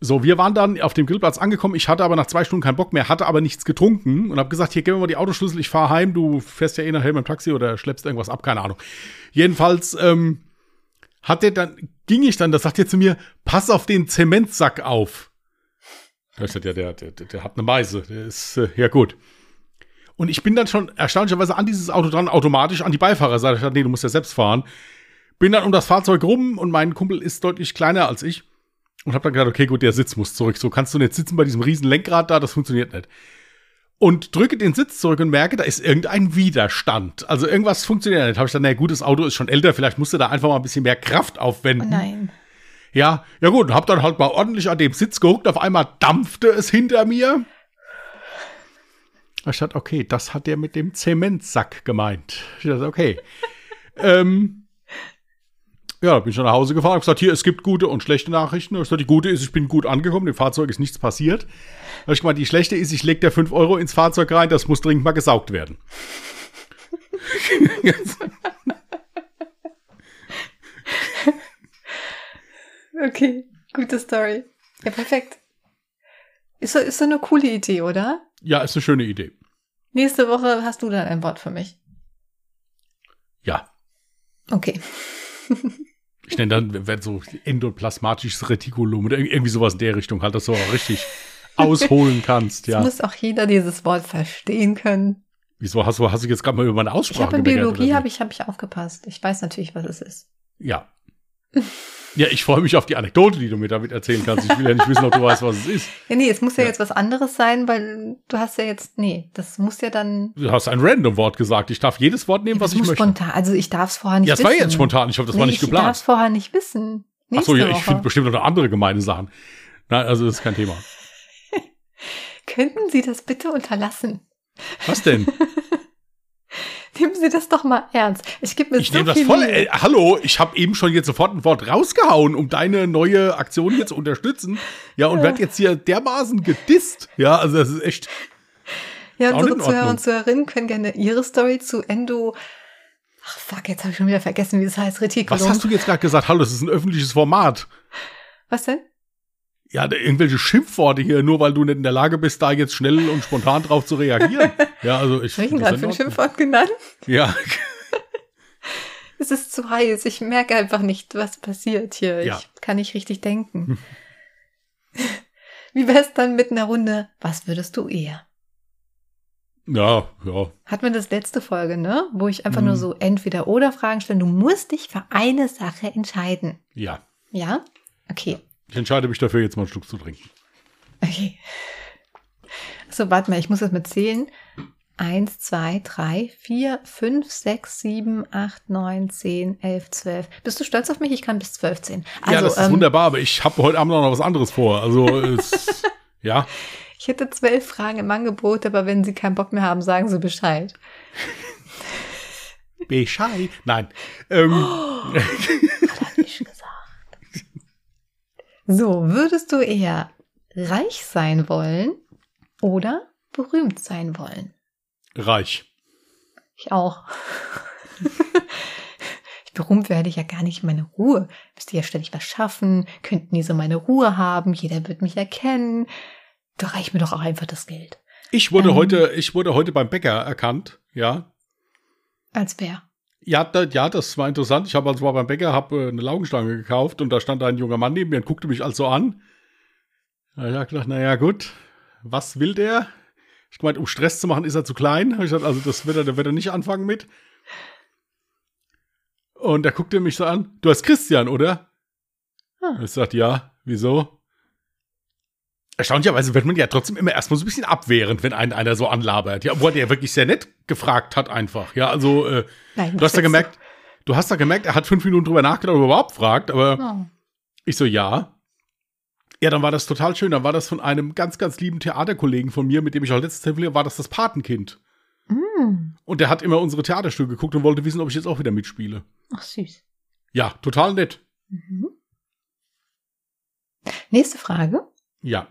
So, wir waren dann auf dem Grillplatz angekommen. Ich hatte aber nach zwei Stunden keinen Bock mehr, hatte aber nichts getrunken und habe gesagt, hier, gib mir mal die Autoschlüssel, ich fahre heim. Du fährst ja eh nachher mit dem Taxi oder schleppst irgendwas ab, keine Ahnung. Jedenfalls ähm, hat der dann, ging ich dann, das sagt er zu mir, pass auf den Zementsack auf. Ich sagte, ja, der, der, der hat eine Meise. Der ist, äh, ja gut. Und ich bin dann schon erstaunlicherweise an dieses Auto dran, automatisch an die Beifahrerseite. Ich dachte, nee, du musst ja selbst fahren. Bin dann um das Fahrzeug rum und mein Kumpel ist deutlich kleiner als ich. Und hab dann gedacht, okay, gut, der Sitz muss zurück. So kannst du nicht sitzen bei diesem riesen Lenkrad da, das funktioniert nicht. Und drücke den Sitz zurück und merke, da ist irgendein Widerstand. Also irgendwas funktioniert nicht. Habe ich dann, naja, gut, das Auto ist schon älter, vielleicht musst du da einfach mal ein bisschen mehr Kraft aufwenden. Oh nein. Ja, ja gut, hab dann halt mal ordentlich an dem Sitz gehuckt, auf einmal dampfte es hinter mir. Ich dachte, okay, das hat der mit dem Zementsack gemeint. Ich dachte, okay. <laughs> ähm, ja, bin ich nach Hause gefahren, hab gesagt, hier, es gibt gute und schlechte Nachrichten. Ich gesagt, die gute ist, ich bin gut angekommen, dem Fahrzeug ist nichts passiert. Hab ich gemeint, die schlechte ist, ich leg da 5 Euro ins Fahrzeug rein, das muss dringend mal gesaugt werden. <laughs> Okay, gute Story. Ja, perfekt. Ist so, ist so eine coole Idee, oder? Ja, ist eine schöne Idee. Nächste Woche hast du dann ein Wort für mich. Ja. Okay. <laughs> ich nenne dann wenn so endoplasmatisches Retikulum oder irgendwie sowas in der Richtung, halt, dass du auch richtig <laughs> ausholen kannst, ja. Muss auch jeder dieses Wort verstehen können. Wieso hast du, hast du jetzt gerade mal über meine Aussprache Ich habe in Biologie habe ich, hab ich aufgepasst. Ich weiß natürlich, was es ist. Ja. Ja, ich freue mich auf die Anekdote, die du mir damit erzählen kannst. Ich will ja nicht wissen, ob du weißt, was es ist. Ja, nee, es muss ja, ja, jetzt was anderes sein, weil du hast ja jetzt, nee, das muss ja dann. Du hast ein Random-Wort gesagt. Ich darf jedes Wort nehmen, ja, was ich möchte. Spontan. Also ich darf es vorher nicht wissen. Ja, es war jetzt spontan. Ich hoffe, das nee, war nicht geplant. Ich darf es vorher nicht wissen. Nächste Ach so, ja, ich finde bestimmt noch andere gemeine Sachen. Nein, also das ist kein Thema. <laughs> Könnten Sie das bitte unterlassen? Was denn? <laughs> Nehmen Sie das doch mal ernst. Ich gebe mir Ich so nehme das voll. Äh, hallo, ich habe eben schon jetzt sofort ein Wort rausgehauen, um deine neue Aktion hier zu unterstützen. Ja, und ja. werde jetzt hier dermaßen gedisst. Ja, also das ist echt. Ja, unsere Zuhörer und Zuhörerinnen können gerne ihre Story zu Endo. Ach fuck, jetzt habe ich schon wieder vergessen, wie es heißt. Retikulum. Was hast du jetzt gerade gesagt? Hallo, das ist ein öffentliches Format. Was denn? ja, irgendwelche Schimpfworte hier, nur weil du nicht in der Lage bist, da jetzt schnell und spontan drauf zu reagieren. <laughs> Ja, also ich. Habe ich ihn gerade für ein Schimpfwort genannt? Ja. <laughs> es ist zu heiß. Ich merke einfach nicht, was passiert hier. Ja. Ich kann nicht richtig denken. <laughs> Wie wär's dann mit einer Runde? Was würdest du eher? Ja, ja. Hatten wir das letzte Folge, ne? Wo ich einfach Mhm. nur so entweder oder Fragen stelle. Du musst dich für eine Sache entscheiden. Ja. Ja? Okay. Ich entscheide mich dafür, jetzt mal einen Schluck zu trinken. Okay. So, warte mal, ich muss das mal zählen. Eins, zwei, drei, vier, fünf, sechs, sieben, acht, neun, zehn, elf, zwölf. Bist du stolz auf mich? Ich kann bis zwölf zählen. Also, ja, das ist ähm, wunderbar, aber ich habe heute Abend noch was anderes vor. Also, es, <laughs> ja. ich hätte zwölf Fragen im Angebot, aber wenn Sie keinen Bock mehr haben, sagen Sie Bescheid. <laughs> Bescheid. Nein. Ähm, Hat nicht gesagt. <laughs> So, würdest du eher reich sein wollen oder berühmt sein wollen? reich. Ich auch. ich berühmt werde ich ja gar nicht meine Ruhe. Müsste ja ständig was schaffen, könnten nie so meine Ruhe haben, jeder wird mich erkennen. Da reicht mir doch auch einfach das Geld. Ich wurde Ähm. heute, ich wurde heute beim Bäcker erkannt, ja. Als wer? Ja, da, ja, das war interessant. Ich habe also mal beim Bäcker hab, äh, eine Laugenstange gekauft und da stand ein junger Mann neben mir und guckte mich also an. Da hab ich gedacht, naja, gut, was will der? Ich meinte, um Stress zu machen, ist er zu klein. Ich gesagt, also das wird er, da wird er nicht anfangen mit. Und da guckte er mich so an. Du heißt Christian, oder? Ah. Ich sagte, ja, wieso? Erstaunlicherweise wird man ja trotzdem immer erstmal so ein bisschen abwehrend, wenn einen einer so anlabert. Ja, obwohl der wirklich sehr nett gefragt hat einfach. Ja, also, äh, Nein, Du hast da gemerkt, du hast da gemerkt, er hat fünf Minuten drüber nachgedacht, ob er überhaupt fragt, aber Oh. ich so, ja. Ja, dann war das total schön. Dann war das von einem ganz, ganz lieben Theaterkollegen von mir, mit dem ich auch letztes telefoniert war das das Patenkind. Mm. Und der hat immer unsere Theaterstücke geguckt und wollte wissen, ob ich jetzt auch wieder mitspiele. Ach, süß. Ja, total nett. Mhm. Nächste Frage. Ja.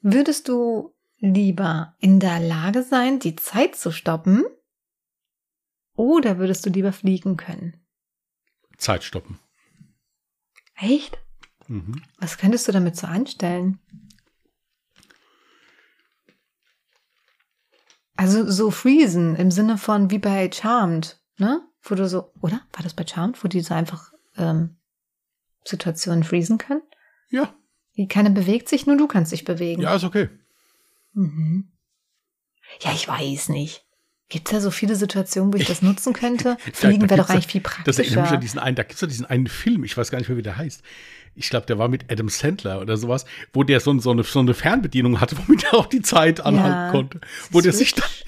Würdest du lieber in der Lage sein, die Zeit zu stoppen? Oder würdest du lieber fliegen können? Zeit stoppen. Echt? Mhm. Was könntest du damit so anstellen? Also so freezen im Sinne von wie bei Charmed, ne? Wo du so, oder? War das bei Charmed, wo die so einfach ähm, Situationen freezen können? Ja, Die keiner bewegt sich, nur du kannst dich bewegen. ja, ist okay. Mhm. Ja, ich weiß nicht. Gibt es da so viele Situationen, wo ich das nutzen <laughs> könnte? Fliegen wäre doch eigentlich viel Das erinnert mich praktischer. an diesen einen, da gibt es ja diesen einen Film, ich weiß gar nicht mehr, wie der heißt. Ich glaube, der war mit Adam Sandler oder sowas, wo der so, so, eine, so eine Fernbedienung hatte, <laughs> womit er auch die Zeit anhalten Ja. konnte. Wo der sich dann. Switch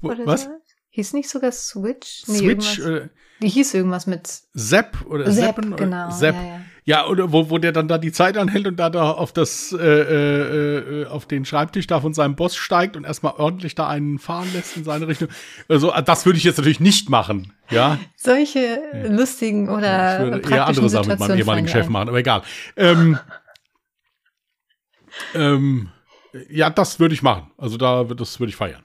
Wo, was? so? Hieß nicht sogar Switch? Switch, irgendwas- äh, Die hieß irgendwas mit Zapp oder Zappen oder- genau. Zapp. Ja, ja. Ja, oder wo, wo der dann da die Zeit anhält und da, da auf das, äh, äh, äh, auf den Schreibtisch da von seinem Boss steigt und erstmal ordentlich da einen fahren lässt in seine Richtung. Also, äh, das würde ich jetzt natürlich nicht machen, ja. Solche lustigen oder ich würde eher andere Sachen mit meinem ehemaligen Chef machen, aber egal. Ähm, ähm, ja, das würde ich machen. Also da, wird- das würde ich feiern.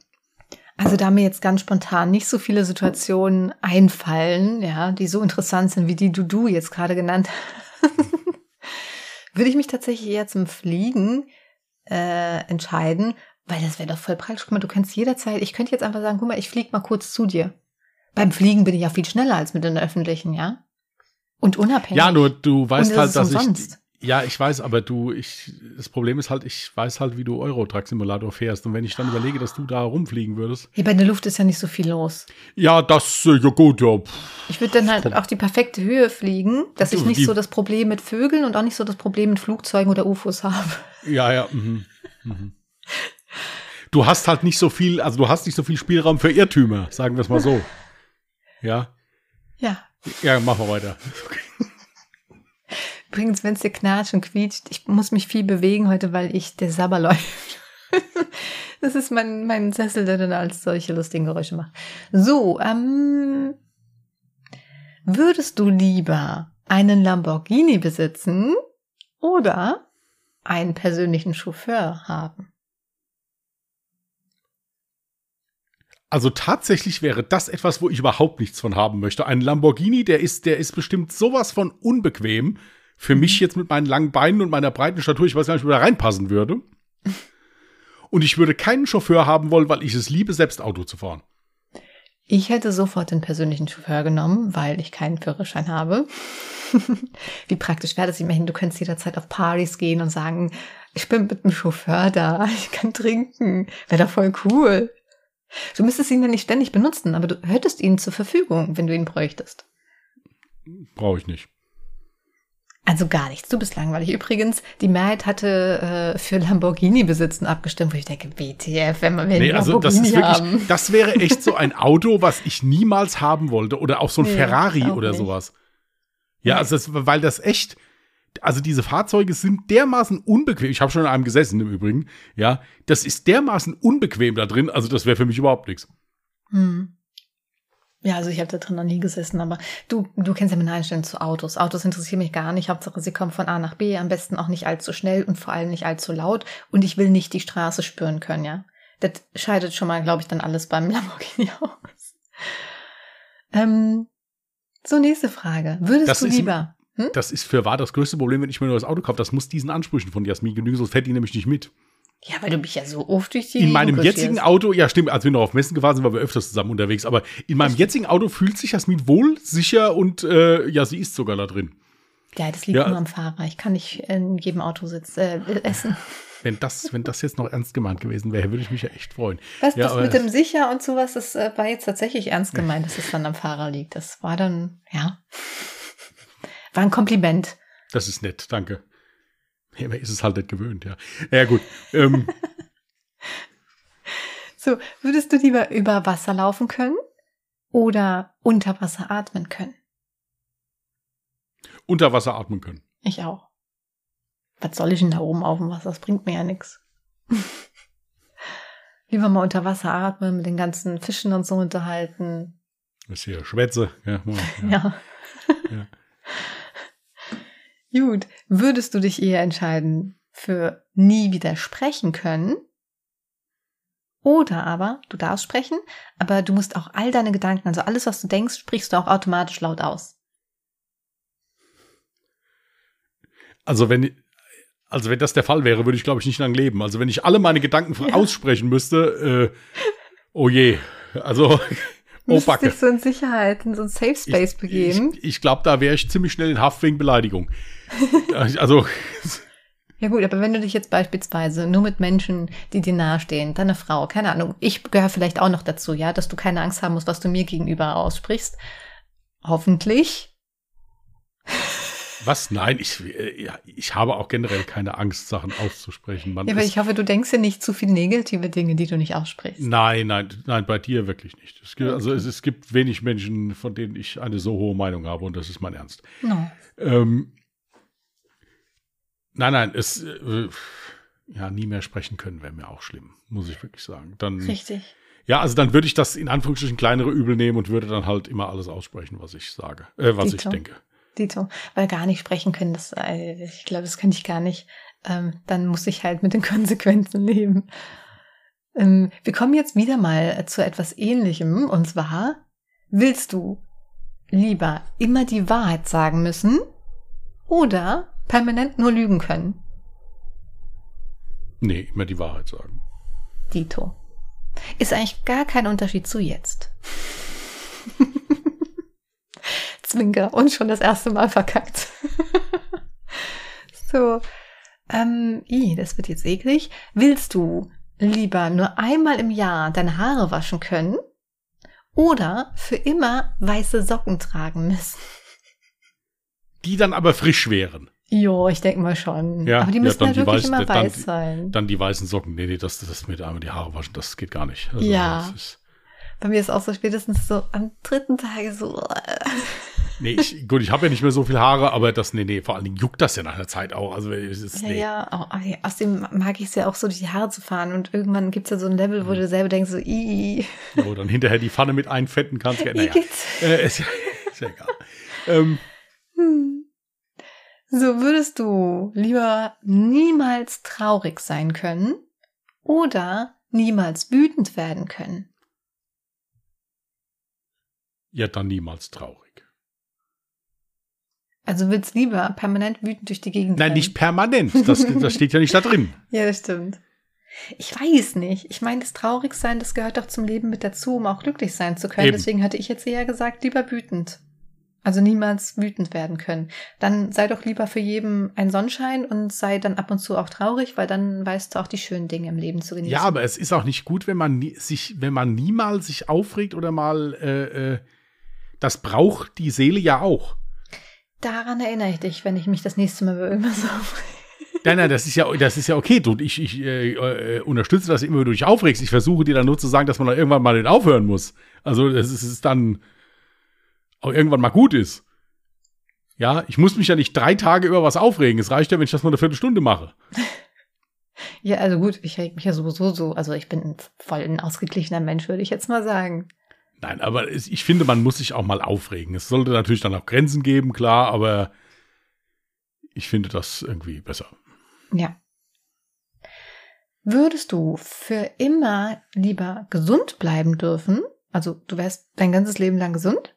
Also da mir jetzt ganz spontan nicht so viele Situationen einfallen, ja, die so interessant sind wie die du du jetzt gerade genannt hast, <laughs> würde ich mich tatsächlich eher zum Fliegen äh, entscheiden, weil das wäre doch voll praktisch. Guck mal, du kannst jederzeit, ich könnte jetzt einfach sagen, guck mal, ich fliege mal kurz zu dir. Beim Fliegen bin ich ja viel schneller als mit den öffentlichen, ja? Und unabhängig. Ja, nur du weißt halt, dass umsonst. ich. Ja, ich weiß, aber du, ich, das Problem ist halt, ich weiß halt, wie du Euro-Truck-Simulator fährst. Und wenn ich dann überlege, dass du da rumfliegen würdest. Hier bei der Luft ist ja nicht so viel los. Ja, das, äh, ja gut, ja. Ich würde dann halt auch die perfekte Höhe fliegen, dass ich nicht so das Problem mit Vögeln und auch nicht so das Problem mit Flugzeugen oder UFOs habe. Ja, ja. Mhm. Mhm. Du hast halt nicht so viel, also du hast nicht so viel Spielraum für Irrtümer, sagen wir es mal so. Ja. Ja. Ja, machen wir weiter. Übrigens, wenn es dir knatscht und quietscht, ich muss mich viel bewegen heute, weil ich der Sabber <laughs> läuft. das ist mein, mein Sessel, der dann als solche lustigen Geräusche macht. So, ähm, würdest du lieber einen Lamborghini besitzen oder einen persönlichen Chauffeur haben? Also tatsächlich wäre das etwas, wo ich überhaupt nichts von haben möchte. Ein Lamborghini, der ist, der ist bestimmt sowas von unbequem. Für mich jetzt mit meinen langen Beinen und meiner breiten Statur, ich weiß gar nicht, wo da reinpassen würde. <laughs> Und ich würde keinen Chauffeur haben wollen, weil ich es liebe, selbst Auto zu fahren. Ich hätte sofort den persönlichen Chauffeur genommen, weil ich keinen Führerschein habe. <laughs> Wie praktisch wäre das immerhin? Du könntest jederzeit auf Partys gehen und sagen, ich bin mit dem Chauffeur da, <laughs> ich kann trinken. Wäre doch voll cool. Du müsstest ihn ja nicht ständig benutzen, aber du hättest ihn zur Verfügung, wenn du ihn bräuchtest. Brauche ich nicht. Also gar nichts. Du bist langweilig. Übrigens, die Mehrheit hatte äh, für Lamborghini-Besitzen abgestimmt, wo ich denke, WTF, wenn wir Nee, also das ist wirklich, haben. das wäre echt so ein Auto, was ich niemals haben wollte. Oder auch so ein Nee, Ferrari oder nicht. sowas. Ja, also das, weil das echt, also diese Fahrzeuge sind dermaßen unbequem. Ich habe schon in einem gesessen im Übrigen. Ja, das ist dermaßen unbequem da drin. Also das wäre für mich überhaupt nichts. Hm. Ja, also ich habe da drin noch nie gesessen, aber du, du kennst ja meine Einstellung zu Autos. Autos interessieren mich gar nicht. Hauptsache, sie kommen von A nach B, am besten auch nicht allzu schnell und vor allem nicht allzu laut. Und ich will nicht die Straße spüren können, ja. Das scheidet schon mal, glaube ich, dann alles beim <laughs> Lamborghini aus. Ähm, so, nächste Frage. Würdest Das du ist- lieber? Hm? Das ist für wahr das größte Problem, wenn ich mir nur das Auto kaufe. Das muss diesen Ansprüchen von Jasmin genügen, sonst fährt die nämlich nicht mit. Ja, weil du mich ja so oft durch die In meinem jetzigen Auto, ja stimmt, als wir noch auf Messen gefahren sind, waren wir öfters zusammen unterwegs, aber in meinem jetzigen Auto fühlt sich Jasmin wohl, sicher und äh, ja, sie ist sogar da drin. Ja, das liegt Ja. nur am Fahrer. Ich kann nicht in jedem Auto sitzen, äh, essen. <laughs> Wenn das, wenn das jetzt noch ernst gemeint gewesen wäre, würde ich mich ja echt freuen. Was, Ja, das mit dem Sicher und sowas, das äh, war jetzt tatsächlich ernst gemeint, dass es dann am Fahrer liegt. Das war dann, ja, <laughs> war ein Kompliment. Das ist nett, danke. <laughs> Ja, man ist es halt nicht gewöhnt, ja. Ja, gut. Ähm, <laughs> So, würdest du lieber über Wasser laufen können oder unter Wasser atmen können? unter Wasser atmen können. Ich auch. Was soll ich denn da oben auf dem Wasser? Das bringt mir ja nichts. <laughs> Lieber mal unter Wasser atmen, mit den ganzen Fischen und so unterhalten. Das ist hier Schwätze. Ja, ja. Ja. Ja. Gut. Würdest du dich eher entscheiden für nie widersprechen können? Oder aber, du darfst sprechen, aber du musst auch all deine Gedanken, also alles, was du denkst, sprichst du auch automatisch laut aus. Also wenn, also wenn das der Fall wäre, würde ich glaube ich nicht lang leben. Also wenn ich alle meine Gedanken Ja. aussprechen müsste, äh, oh je. Also, <laughs> oh Backe. dich so in Sicherheit, in so ein Safe Space ich, begeben. Ich, ich glaube, da wäre ich ziemlich schnell in Haft wegen Beleidigung. Also, Ja gut, aber wenn du dich jetzt beispielsweise nur mit Menschen, die dir nahestehen, deine Frau, keine Ahnung, ich gehöre vielleicht auch noch dazu, ja, dass du keine Angst haben musst, was du mir gegenüber aussprichst. Hoffentlich. was? Nein, ich, äh, ja, ich habe auch generell keine Angst, Sachen auszusprechen. Man Ja, aber ich hoffe, du denkst ja nicht zu viele negative Dinge, die du nicht aussprichst. Nein, nein, nein, bei dir wirklich nicht. Es gibt, Also es, es gibt wenig Menschen, von denen ich eine so hohe Meinung habe und das ist mein Ernst. No. Ähm, nein, nein, es äh, ja nie mehr sprechen können wäre mir auch schlimm, muss ich wirklich sagen. Dann Richtig. ja, also dann würde ich das in Anführungsstrichen kleinere Übel nehmen und würde dann halt immer alles aussprechen, was ich sage, äh, was ich Dito. denke. Dito. Weil gar nicht sprechen können, das, äh, ich glaube, das könnte ich gar nicht. Ähm, dann muss ich halt mit den <laughs> Konsequenzen leben. Ähm, wir kommen jetzt wieder mal zu etwas Ähnlichem. Und zwar, willst du lieber immer die Wahrheit sagen müssen oder permanent nur lügen können? Nee, immer die Wahrheit sagen. Dito. Ist eigentlich gar kein Unterschied zu jetzt. <laughs> Zwinker und schon das erste Mal verkackt. <laughs> so, ähm, i, das wird jetzt eklig. Willst du lieber nur einmal im Jahr deine Haare waschen können oder für immer weiße Socken tragen müssen? Die dann aber frisch wären. Jo, ich denke mal schon. Ja, Aber die ja, müssen dann halt wirklich weiß- immer dann weiß sein. Dann die weißen Socken. Nee, nee, das, das mit einmal die Haare waschen, das geht gar nicht. Also, Ja. Bei mir ist auch so spätestens so am dritten Tag so. <laughs> nee, ich, gut, ich habe ja nicht mehr so viel Haare, aber das, nee, nee, vor allen Dingen juckt das ja nach einer Zeit auch. Also, es ist, Ja, nee. ja, au- au- ja, außerdem mag ich es ja auch so, durch die Haare zu fahren und irgendwann gibt es ja so ein Level, wo Mhm. du selber denkst, so, i, Wo dann hinterher die Pfanne mit einfetten kannst. Ja, <laughs> naja, äh, ist, ja, <laughs> ist ja egal. Ähm, Hm. So würdest du lieber niemals traurig sein können oder niemals wütend werden können? ja, dann niemals traurig. Also willst lieber permanent wütend durch die Gegend Nein, rennen? nicht permanent. Das, das steht ja nicht da drin. <laughs> Ja, das stimmt. Ich weiß nicht. Ich meine, das Traurigsein, das gehört doch zum Leben mit dazu, um auch glücklich sein zu können. Eben. Deswegen hatte ich jetzt eher gesagt, lieber wütend. Also niemals wütend werden können. Dann sei doch lieber für jeden ein Sonnenschein und sei dann ab und zu auch traurig, weil dann weißt du auch die schönen Dinge im Leben zu genießen. Ja, aber es ist auch nicht gut, wenn man nie, sich, wenn man niemals sich aufregt oder mal, äh, äh, das braucht die Seele ja auch. Daran erinnere ich dich, wenn ich mich das nächste Mal über irgendwas aufrege. Nein, nein, das ist ja, das ist ja okay. Du, ich ich äh, äh, unterstütze das immer, wenn du dich aufregst. Ich versuche dir dann nur zu sagen, dass man dann irgendwann mal nicht aufhören muss. Also, es ist, es ist dann auch irgendwann mal gut ist. Ja, ich muss mich ja nicht drei Tage über was aufregen. Es reicht ja, wenn ich das nur eine Viertelstunde mache. <laughs> Ja, also gut, ich reg mich ja sowieso so. Also ich bin voll ein ausgeglichener Mensch, würde ich jetzt mal sagen. Nein, aber ich finde, man muss sich auch mal aufregen. Es sollte natürlich dann auch Grenzen geben, klar, aber ich finde das irgendwie besser. Ja. Würdest du für immer lieber gesund bleiben dürfen? Also du wärst dein ganzes Leben lang gesund?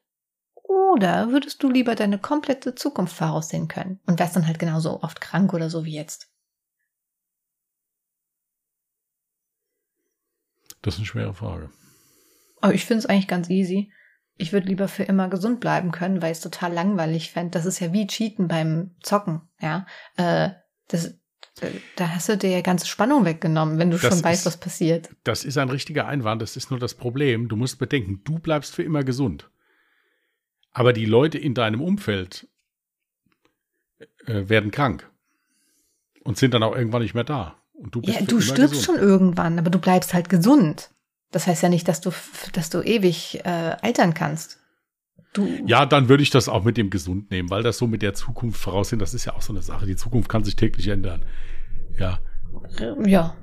Oder würdest du lieber deine komplette Zukunft voraussehen können und wärst dann halt genauso oft krank oder so wie jetzt? Das ist eine schwere Frage. Aber ich finde es eigentlich ganz easy. Ich würde lieber für immer gesund bleiben können, weil ich es total langweilig fände. Das ist ja wie Cheaten beim Zocken, ja. Äh, das, äh, da hast du dir ja ganze Spannung weggenommen, wenn du Das schon weißt, ist- was passiert. Das ist ein richtiger Einwand. Das ist nur das Problem. Du musst bedenken, du bleibst für immer gesund. Aber die Leute in deinem Umfeld äh, werden krank und sind dann auch irgendwann nicht mehr da. Und du bist Ja, du stirbst gesund. schon irgendwann, aber du bleibst halt gesund. Das heißt ja nicht, dass du, dass du ewig äh, altern kannst. Du, Ja, dann würde ich das auch mit dem gesund nehmen, weil das so mit der Zukunft voraussehen, das ist ja auch so eine Sache. Die Zukunft kann sich täglich ändern. Ja, ja.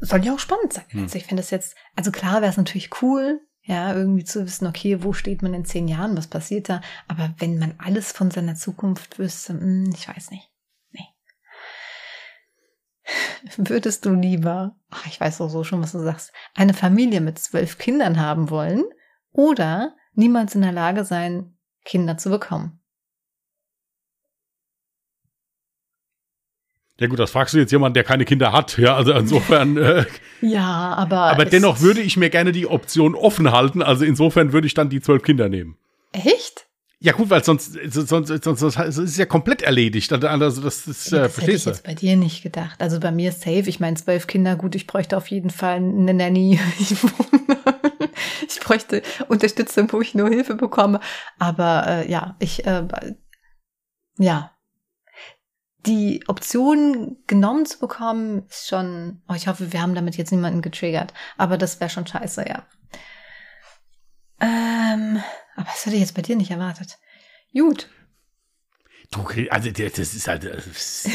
Soll ja auch spannend sein. Hm. Also ich finde das jetzt, also klar wäre es natürlich cool, ja, irgendwie zu wissen, okay, wo steht man in zehn Jahren, was passiert da? Aber wenn man alles von seiner Zukunft wüsste, hm, ich weiß nicht. Nee. <laughs> Würdest du lieber, ach, ich weiß auch so schon, was du sagst, eine Familie mit zwölf Kindern haben wollen oder niemals in der Lage sein, Kinder zu bekommen? Ja gut, das fragst du jetzt jemanden, der keine Kinder hat. Ja, also insofern. Äh, Ja, aber. aber dennoch würde ich mir gerne die Option offen halten. Also insofern würde ich dann die zwölf Kinder nehmen. Echt? Ja gut, weil sonst, sonst, sonst, sonst, ist es ja komplett erledigt. Also das ist, Ja, äh, das hätte ich jetzt bei dir nicht gedacht. Also bei mir ist safe. Ich meine, zwölf Kinder, gut, ich bräuchte auf jeden Fall eine Nanny. <laughs> Ich, ich bräuchte Unterstützung, wo ich nur Hilfe bekomme. Aber äh, ja, ich, äh, ja. Die Option genommen zu bekommen, ist schon, oh, ich hoffe, wir haben damit jetzt niemanden getriggert. Aber das wäre schon scheiße, ja. Ähm, aber das hätte ich jetzt bei dir nicht erwartet. Gut. Du, also das ist halt. äh, <laughs>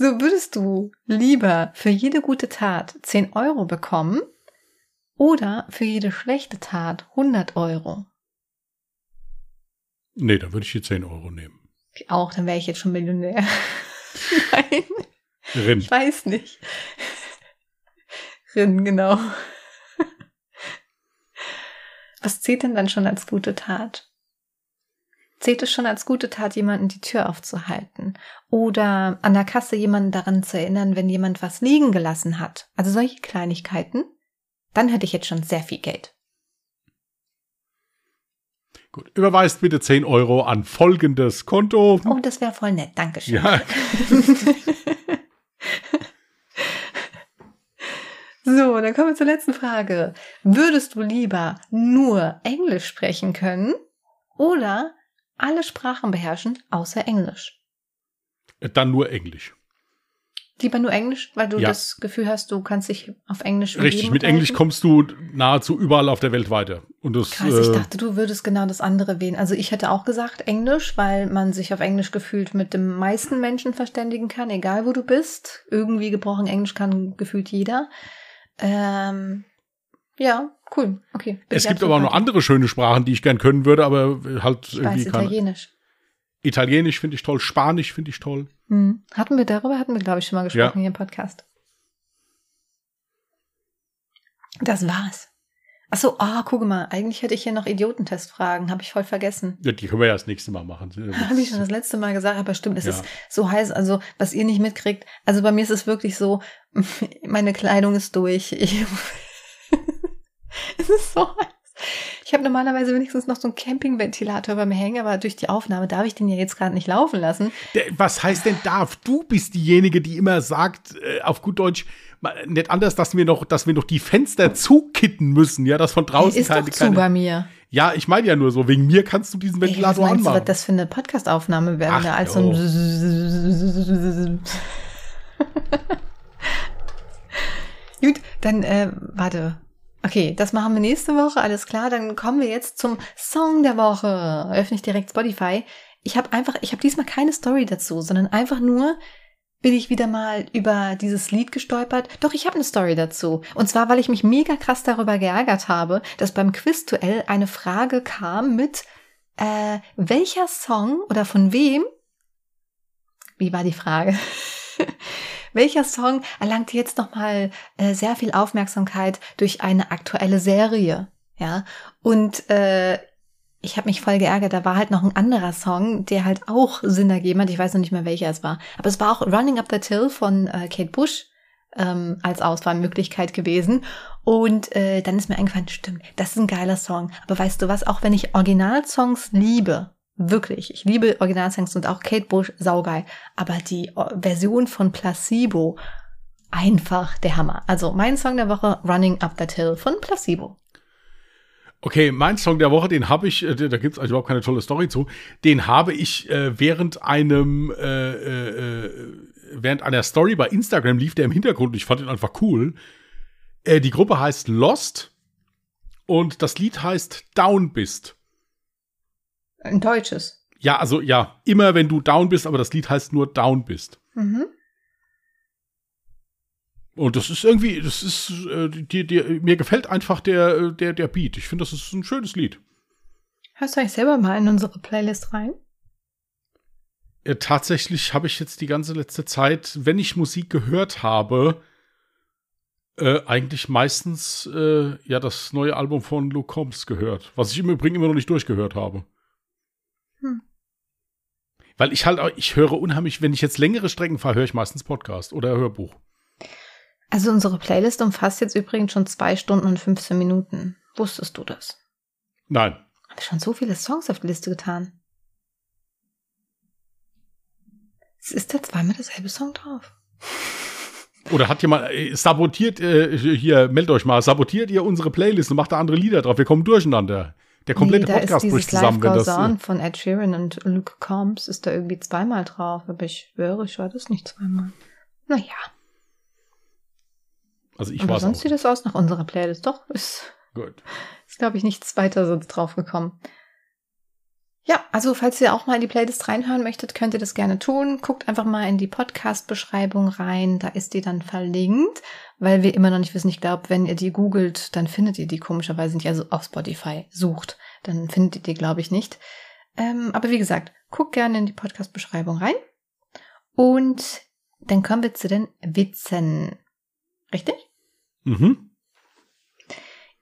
So würdest du lieber für jede gute Tat 10 Euro bekommen oder für jede schlechte Tat 100 Euro? Nee, da würde ich die 10 Euro nehmen. Ich auch, dann wäre ich jetzt schon Millionär. <laughs> Nein, Rin. ich weiß nicht. Rin, genau. Was zählt denn dann schon als gute Tat? Zählt es schon als gute Tat, jemanden die Tür aufzuhalten? Oder an der Kasse jemanden daran zu erinnern, wenn jemand was liegen gelassen hat? Also solche Kleinigkeiten? Dann hätte ich jetzt schon sehr viel Geld. Gut, überweist bitte 10 Euro an folgendes Konto. Oh, das wäre voll nett. Dankeschön. Ja, <laughs> So, dann kommen wir zur letzten Frage. Würdest du lieber nur Englisch sprechen können oder alle Sprachen beherrschen außer Englisch? dann nur Englisch. Lieber nur Englisch, weil du Ja. das Gefühl hast, du kannst dich auf Englisch Richtig, mit Englisch halten? kommst du nahezu überall auf der Welt weiter. Und das, Krass, ich äh, dachte, du würdest genau das andere wählen. Also ich hätte auch gesagt Englisch, weil man sich auf Englisch gefühlt mit dem meisten Menschen verständigen kann, egal wo du bist. Irgendwie gebrochen Englisch kann gefühlt jeder. Ähm, ja, cool. Okay. es ich gibt aber auch noch andere schöne Sprachen, die ich gern können würde, aber halt Ich irgendwie weiß keine. Italienisch. Italienisch finde ich toll, Spanisch finde ich toll. Hm. Hatten wir darüber, hatten wir, glaube ich, schon mal gesprochen Ja. hier im Podcast. Das war's. Ach so, ah, guck mal, eigentlich hätte ich hier noch Idiotentestfragen, habe ich voll vergessen. Ja, die können wir ja das nächste Mal machen. <laughs> Habe ich schon das letzte Mal gesagt, aber stimmt, es Ja. ist so heiß, also was ihr nicht mitkriegt. Also bei mir ist es wirklich so, <laughs> meine Kleidung ist durch. Ich, <laughs> es ist so heiß. Ich habe normalerweise wenigstens noch so einen Campingventilator beim Hängen, aber durch die Aufnahme darf ich den ja jetzt gerade nicht laufen lassen. Was heißt denn darf? Du bist diejenige, die immer sagt, äh, auf gut Deutsch, nicht anders, dass wir noch, dass wir noch die Fenster zukitten müssen, ja, dass von draußen ist keine, doch zu keine, bei mir. Ja, ich meine ja nur so, wegen mir kannst du diesen Ventilator Ey, was anmachen. Du, was das für eine Podcastaufnahme wäre, wenn da als so ein <laughs> Gut, dann äh, warte. Okay, das machen wir nächste Woche, alles klar. Dann kommen wir jetzt zum Song der Woche. Öffne ich direkt Spotify. Ich habe einfach, ich habe diesmal keine Story dazu, sondern einfach nur bin ich wieder mal über dieses Lied gestolpert. Doch, ich habe eine Story dazu. Und zwar, weil ich mich mega krass darüber geärgert habe, dass beim Quizduell eine Frage kam mit, äh, welcher Song oder von wem? Wie war die Frage? <laughs> welcher Song erlangt jetzt nochmal äh, sehr viel Aufmerksamkeit durch eine aktuelle Serie? Ja, und äh, ich habe mich voll geärgert. Da war halt noch ein anderer Song, der halt auch Sinn ergeben hat. Ich weiß noch nicht mehr, welcher es war. Aber es war auch Running Up the Till von äh, Kate Bush ähm, als Auswahlmöglichkeit gewesen. Und äh, dann ist mir eingefallen, stimmt, das ist ein geiler Song. Aber weißt du was, auch wenn ich Originalsongs liebe, wirklich, ich liebe Originalsongs und auch Kate Bush, saugeil. Aber die o Version von Placebo, einfach der Hammer. Also mein Song der Woche, Running Up That Hill von Placebo. Okay, mein Song der Woche, den habe ich, äh, da gibt es also überhaupt keine tolle Story zu, den habe ich äh, während einem, äh, äh, äh, während einer Story bei Instagram lief der im Hintergrund, ich fand ihn einfach cool. Äh, die Gruppe heißt Lost und das Lied heißt Down bist. Ein deutsches. Ja, also ja, immer wenn du down bist, aber das Lied heißt nur Down bist. Mhm. Und das ist irgendwie, das ist, äh, die, die, mir gefällt einfach der, äh, der, der Beat. Ich finde, das ist ein schönes Lied. Hörst du eigentlich selber mal in unsere Playlist rein? Ja, tatsächlich habe ich jetzt die ganze letzte Zeit, wenn ich Musik gehört habe, äh, eigentlich meistens äh, ja das neue Album von Luke Combs gehört, was ich im Übrigen immer noch nicht durchgehört habe. Hm. Weil ich halt, ich höre unheimlich, wenn ich jetzt längere Strecken fahre, höre ich meistens Podcast oder Hörbuch. Also unsere Playlist umfasst jetzt übrigens schon zwei Stunden und 15 Minuten. Wusstest du das? Nein. Haben wir schon so viele Songs auf die Liste getan? Ist da zweimal derselbe Song drauf? <laughs> Oder hat jemand äh, sabotiert, äh, hier, meldet euch mal, sabotiert ihr unsere Playlist und macht da andere Lieder drauf? Wir kommen durcheinander. Der komplette nee, Podcast bricht zusammen, wenn das. Von Ed Sheeran und Luke Combs ist da irgendwie zweimal drauf, aber ich schwöre, ich war das nicht zweimal. Naja. Also ich war sonst sieht es aus nach unserer Playlist. Doch, ist, Gut. ist glaube ich, nichts weiter sonst draufgekommen. Ja, also falls ihr auch mal in die Playlist reinhören möchtet, könnt ihr das gerne tun. Guckt einfach mal in die Podcast-Beschreibung rein, da ist die dann verlinkt, weil wir immer noch nicht wissen, ich glaube, wenn ihr die googelt, dann findet ihr die komischerweise nicht, also auf Spotify sucht, dann findet ihr die, glaube ich, nicht. Ähm, aber wie gesagt, guckt gerne in die Podcast-Beschreibung rein. Und dann kommen wir zu den Witzen. Richtig? Mhm.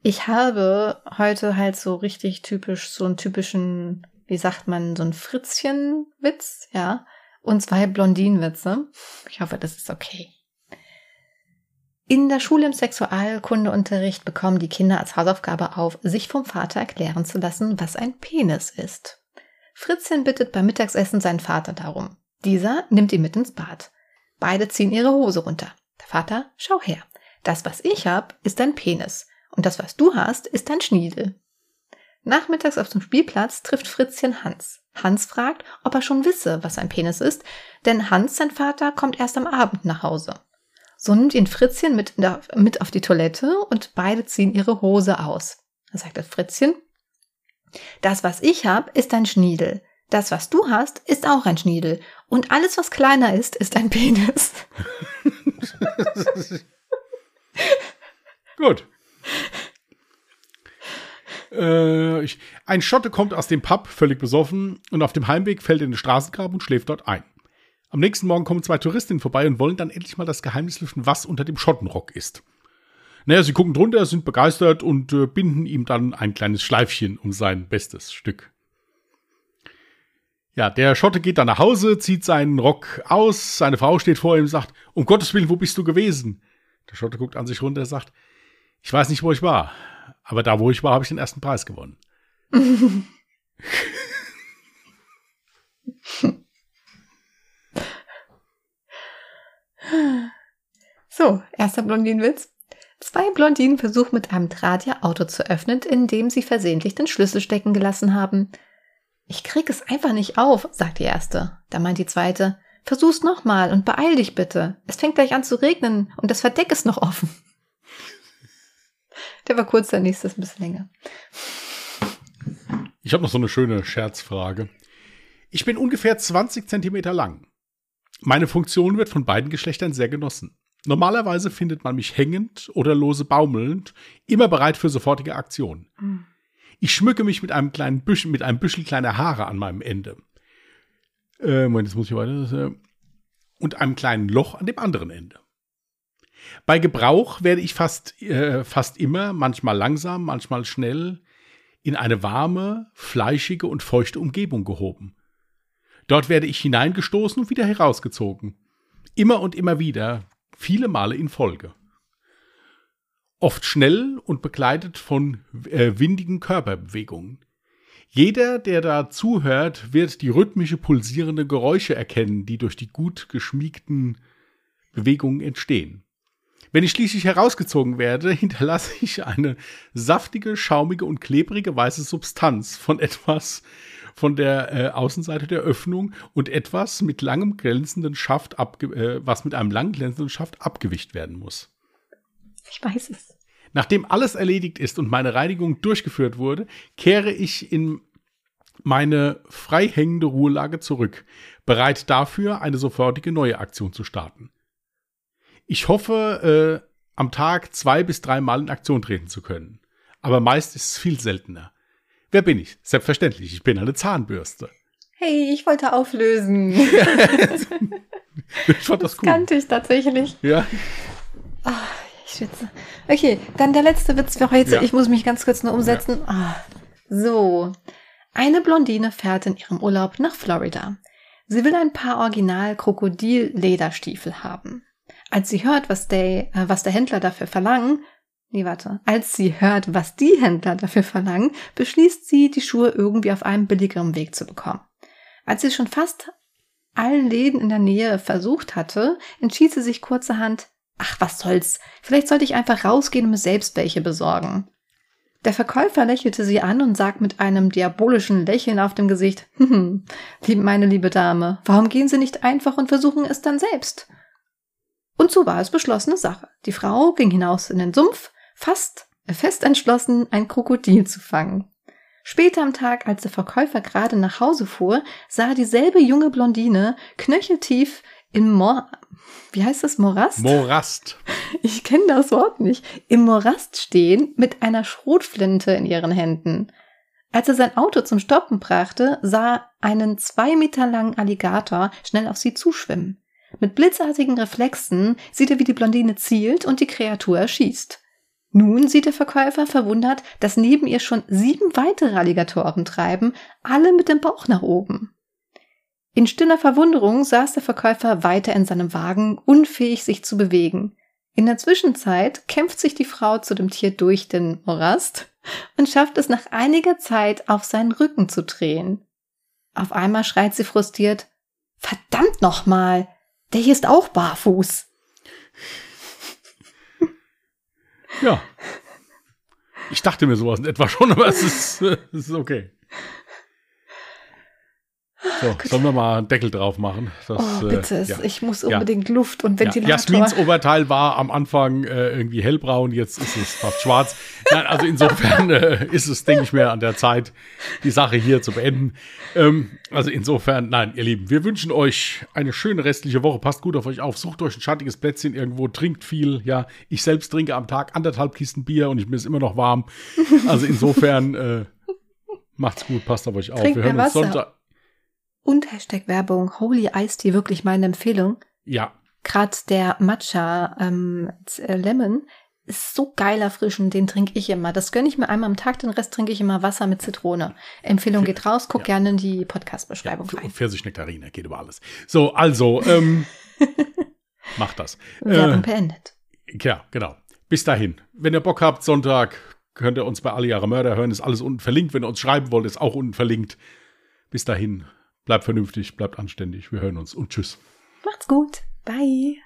Ich habe heute halt so richtig typisch, so einen typischen, wie sagt man, so einen Fritzchen-Witz, ja, und zwei Blondinenwitze. Ich hoffe, das ist okay. In der Schule im Sexualkundeunterricht bekommen die Kinder als Hausaufgabe auf, sich vom Vater erklären zu lassen, was ein Penis ist. Fritzchen bittet beim Mittagsessen seinen Vater darum. Dieser nimmt ihn mit ins Bad. Beide ziehen ihre Hose runter. Der Vater, schau her. Das, was ich hab, ist dein Penis. Und das, was du hast, ist dein Schniedel. Nachmittags auf dem Spielplatz trifft Fritzchen Hans. Hans fragt, ob er schon wisse, was ein Penis ist, denn Hans, sein Vater, kommt erst am Abend nach Hause. So nimmt ihn Fritzchen mit, mit auf die Toilette und beide ziehen ihre Hose aus. Da sagt das Fritzchen, das, was ich hab, ist ein Schniedel. Das, was du hast, ist auch ein Schniedel. Und alles, was kleiner ist, ist ein Penis. <laughs> Gut. Äh, ein Schotte kommt aus dem Pub, völlig besoffen, und auf dem Heimweg fällt er in den Straßengraben und schläft dort ein. Am nächsten Morgen kommen zwei Touristinnen vorbei und wollen dann endlich mal das Geheimnis lüften, was unter dem Schottenrock ist. Naja, sie gucken drunter, sind begeistert und äh, binden ihm dann ein kleines Schleifchen um sein bestes Stück. Ja, der Schotte geht dann nach Hause, zieht seinen Rock aus, seine Frau steht vor ihm und sagt, um Gottes Willen, wo bist du gewesen? Der Schotte guckt an sich runter und sagt, ich weiß nicht, wo ich war. Aber da, wo ich war, habe ich den ersten Preis gewonnen. <laughs> so, erster Blondinenwitz. Zwei Blondinen versuchen mit einem Draht ihr Auto zu öffnen, indem sie versehentlich den Schlüssel stecken gelassen haben. Ich krieg es einfach nicht auf, sagt die erste. Da meint die zweite, versuch's nochmal und beeil dich bitte. Es fängt gleich an zu regnen und das Verdeck ist noch offen. Der war kurz, der nächste ist ein bisschen länger. Ich habe noch so eine schöne Scherzfrage. Ich bin ungefähr 20 Zentimeter lang. Meine Funktion wird von beiden Geschlechtern sehr genossen. Normalerweise findet man mich hängend oder lose baumelnd, immer bereit für sofortige Aktion. Mhm. Ich schmücke mich mit einem kleinen Büschel, mit einem Büschel kleiner Haare an meinem Ende. Äh, Moment, jetzt muss ich weiter. Äh, und einem kleinen Loch an dem anderen Ende. Bei Gebrauch werde ich fast, äh, fast immer, manchmal langsam, manchmal schnell, in eine warme, fleischige und feuchte Umgebung gehoben. Dort werde ich hineingestoßen und wieder herausgezogen. Immer und immer wieder, viele Male in Folge. Oft schnell und begleitet von äh, windigen Körperbewegungen. Jeder, der da zuhört, wird die rhythmische pulsierende Geräusche erkennen, die durch die gut geschmiegten Bewegungen entstehen. Wenn ich schließlich herausgezogen werde, <laughs> hinterlasse ich eine saftige, schaumige und klebrige weiße Substanz von etwas von der äh, Außenseite der Öffnung und etwas mit langem glänzenden Schaft, abge äh, was mit einem langen glänzenden Schaft abgewischt werden muss. Ich weiß es. Nachdem alles erledigt ist und meine Reinigung durchgeführt wurde, kehre ich in meine frei hängende Ruhelage zurück, bereit dafür, eine sofortige neue Aktion zu starten. Ich hoffe, äh, am Tag zwei bis dreimal in Aktion treten zu können. Aber meist ist es viel seltener. Wer bin ich? Selbstverständlich, ich bin eine Zahnbürste. Hey, ich wollte auflösen. <laughs> <laughs> ich fand das, das cool. kannte ich tatsächlich. Ja. Ach, ich schwitze. Okay, dann der letzte Witz für heute. Ja. Ich muss mich ganz kurz nur umsetzen. Ja. Ah, so. Eine Blondine fährt in ihrem Urlaub nach Florida. Sie will ein paar Original-Krokodil-Lederstiefel haben. Als sie hört, was der, äh, was der Händler dafür verlangen, nee, warte, als sie hört, was die Händler dafür verlangen, beschließt sie, die Schuhe irgendwie auf einem billigeren Weg zu bekommen. Als sie schon fast allen Läden in der Nähe versucht hatte, entschied sie sich kurzerhand, ach, was soll's, vielleicht sollte ich einfach rausgehen und mir selbst welche besorgen. Der Verkäufer lächelte sie an und sagt mit einem diabolischen Lächeln auf dem Gesicht, <laughs> hm, meine liebe Dame, warum gehen Sie nicht einfach und versuchen es dann selbst? Und so war es beschlossene Sache. Die Frau ging hinaus in den Sumpf, fast fest entschlossen, ein Krokodil zu fangen. Später am Tag, als der Verkäufer gerade nach Hause fuhr, sah dieselbe junge Blondine knöcheltief im Mor wie heißt das Morast? Morast. Ich kenne das Wort nicht. Im Morast stehen mit einer Schrotflinte in ihren Händen. Als er sein Auto zum Stoppen brachte, sah einen zwei Meter langen Alligator schnell auf sie zuschwimmen. Mit blitzartigen Reflexen sieht er, wie die Blondine zielt und die Kreatur erschießt. Nun sieht der Verkäufer verwundert, dass neben ihr schon sieben weitere Alligatoren treiben, alle mit dem Bauch nach oben. In stiller Verwunderung saß der Verkäufer weiter in seinem Wagen, unfähig sich zu bewegen. In der Zwischenzeit kämpft sich die Frau zu dem Tier durch den Morast und schafft es nach einiger Zeit auf seinen Rücken zu drehen. Auf einmal schreit sie frustriert, Verdammt nochmal! Der hier ist auch barfuß. Ja. Ich dachte mir sowas in etwa schon, aber es ist, es ist okay. So, sollen wir mal einen Deckel drauf machen? Das, oh, äh, bitte. Äh, ja. Ich muss unbedingt ja. Luft und Ventilator. Ja. Jasmins Oberteil war am Anfang äh, irgendwie hellbraun, jetzt ist es fast schwarz. Nein, also insofern <laughs> äh, ist es, denke ich mir, an der Zeit, die Sache hier zu beenden. Ähm, also insofern, nein, ihr Lieben, wir wünschen euch eine schöne restliche Woche. Passt gut auf euch auf. Sucht euch ein schattiges Plätzchen irgendwo, trinkt viel. Ja, ich selbst trinke am Tag anderthalb Kisten Bier und ich mir ist immer noch warm. Also insofern, äh, macht's gut, passt auf euch auf. Trink wir hören uns Sonntag. Und Hashtag Werbung, Holy Ice Tea, wirklich meine Empfehlung. Ja. Gerade der Matcha ähm, äh, Lemon ist so geil erfrischend, den trinke ich immer. Das gönne ich mir einmal am Tag, den Rest trinke ich immer Wasser mit Zitrone. Empfehlung geht raus, guck ja. gerne in die Podcast-Beschreibung ja, rein. Pfirsichnektarine, geht über alles. So, also, ähm, <laughs> macht das. Werbung äh, beendet. Ja, genau. Bis dahin. Wenn ihr Bock habt, Sonntag, könnt ihr uns bei Alle Jahre Mörder hören. Ist alles unten verlinkt. Wenn ihr uns schreiben wollt, ist auch unten verlinkt. Bis dahin, bleibt vernünftig, bleibt anständig. Wir hören uns und tschüss. Macht's gut. Bye.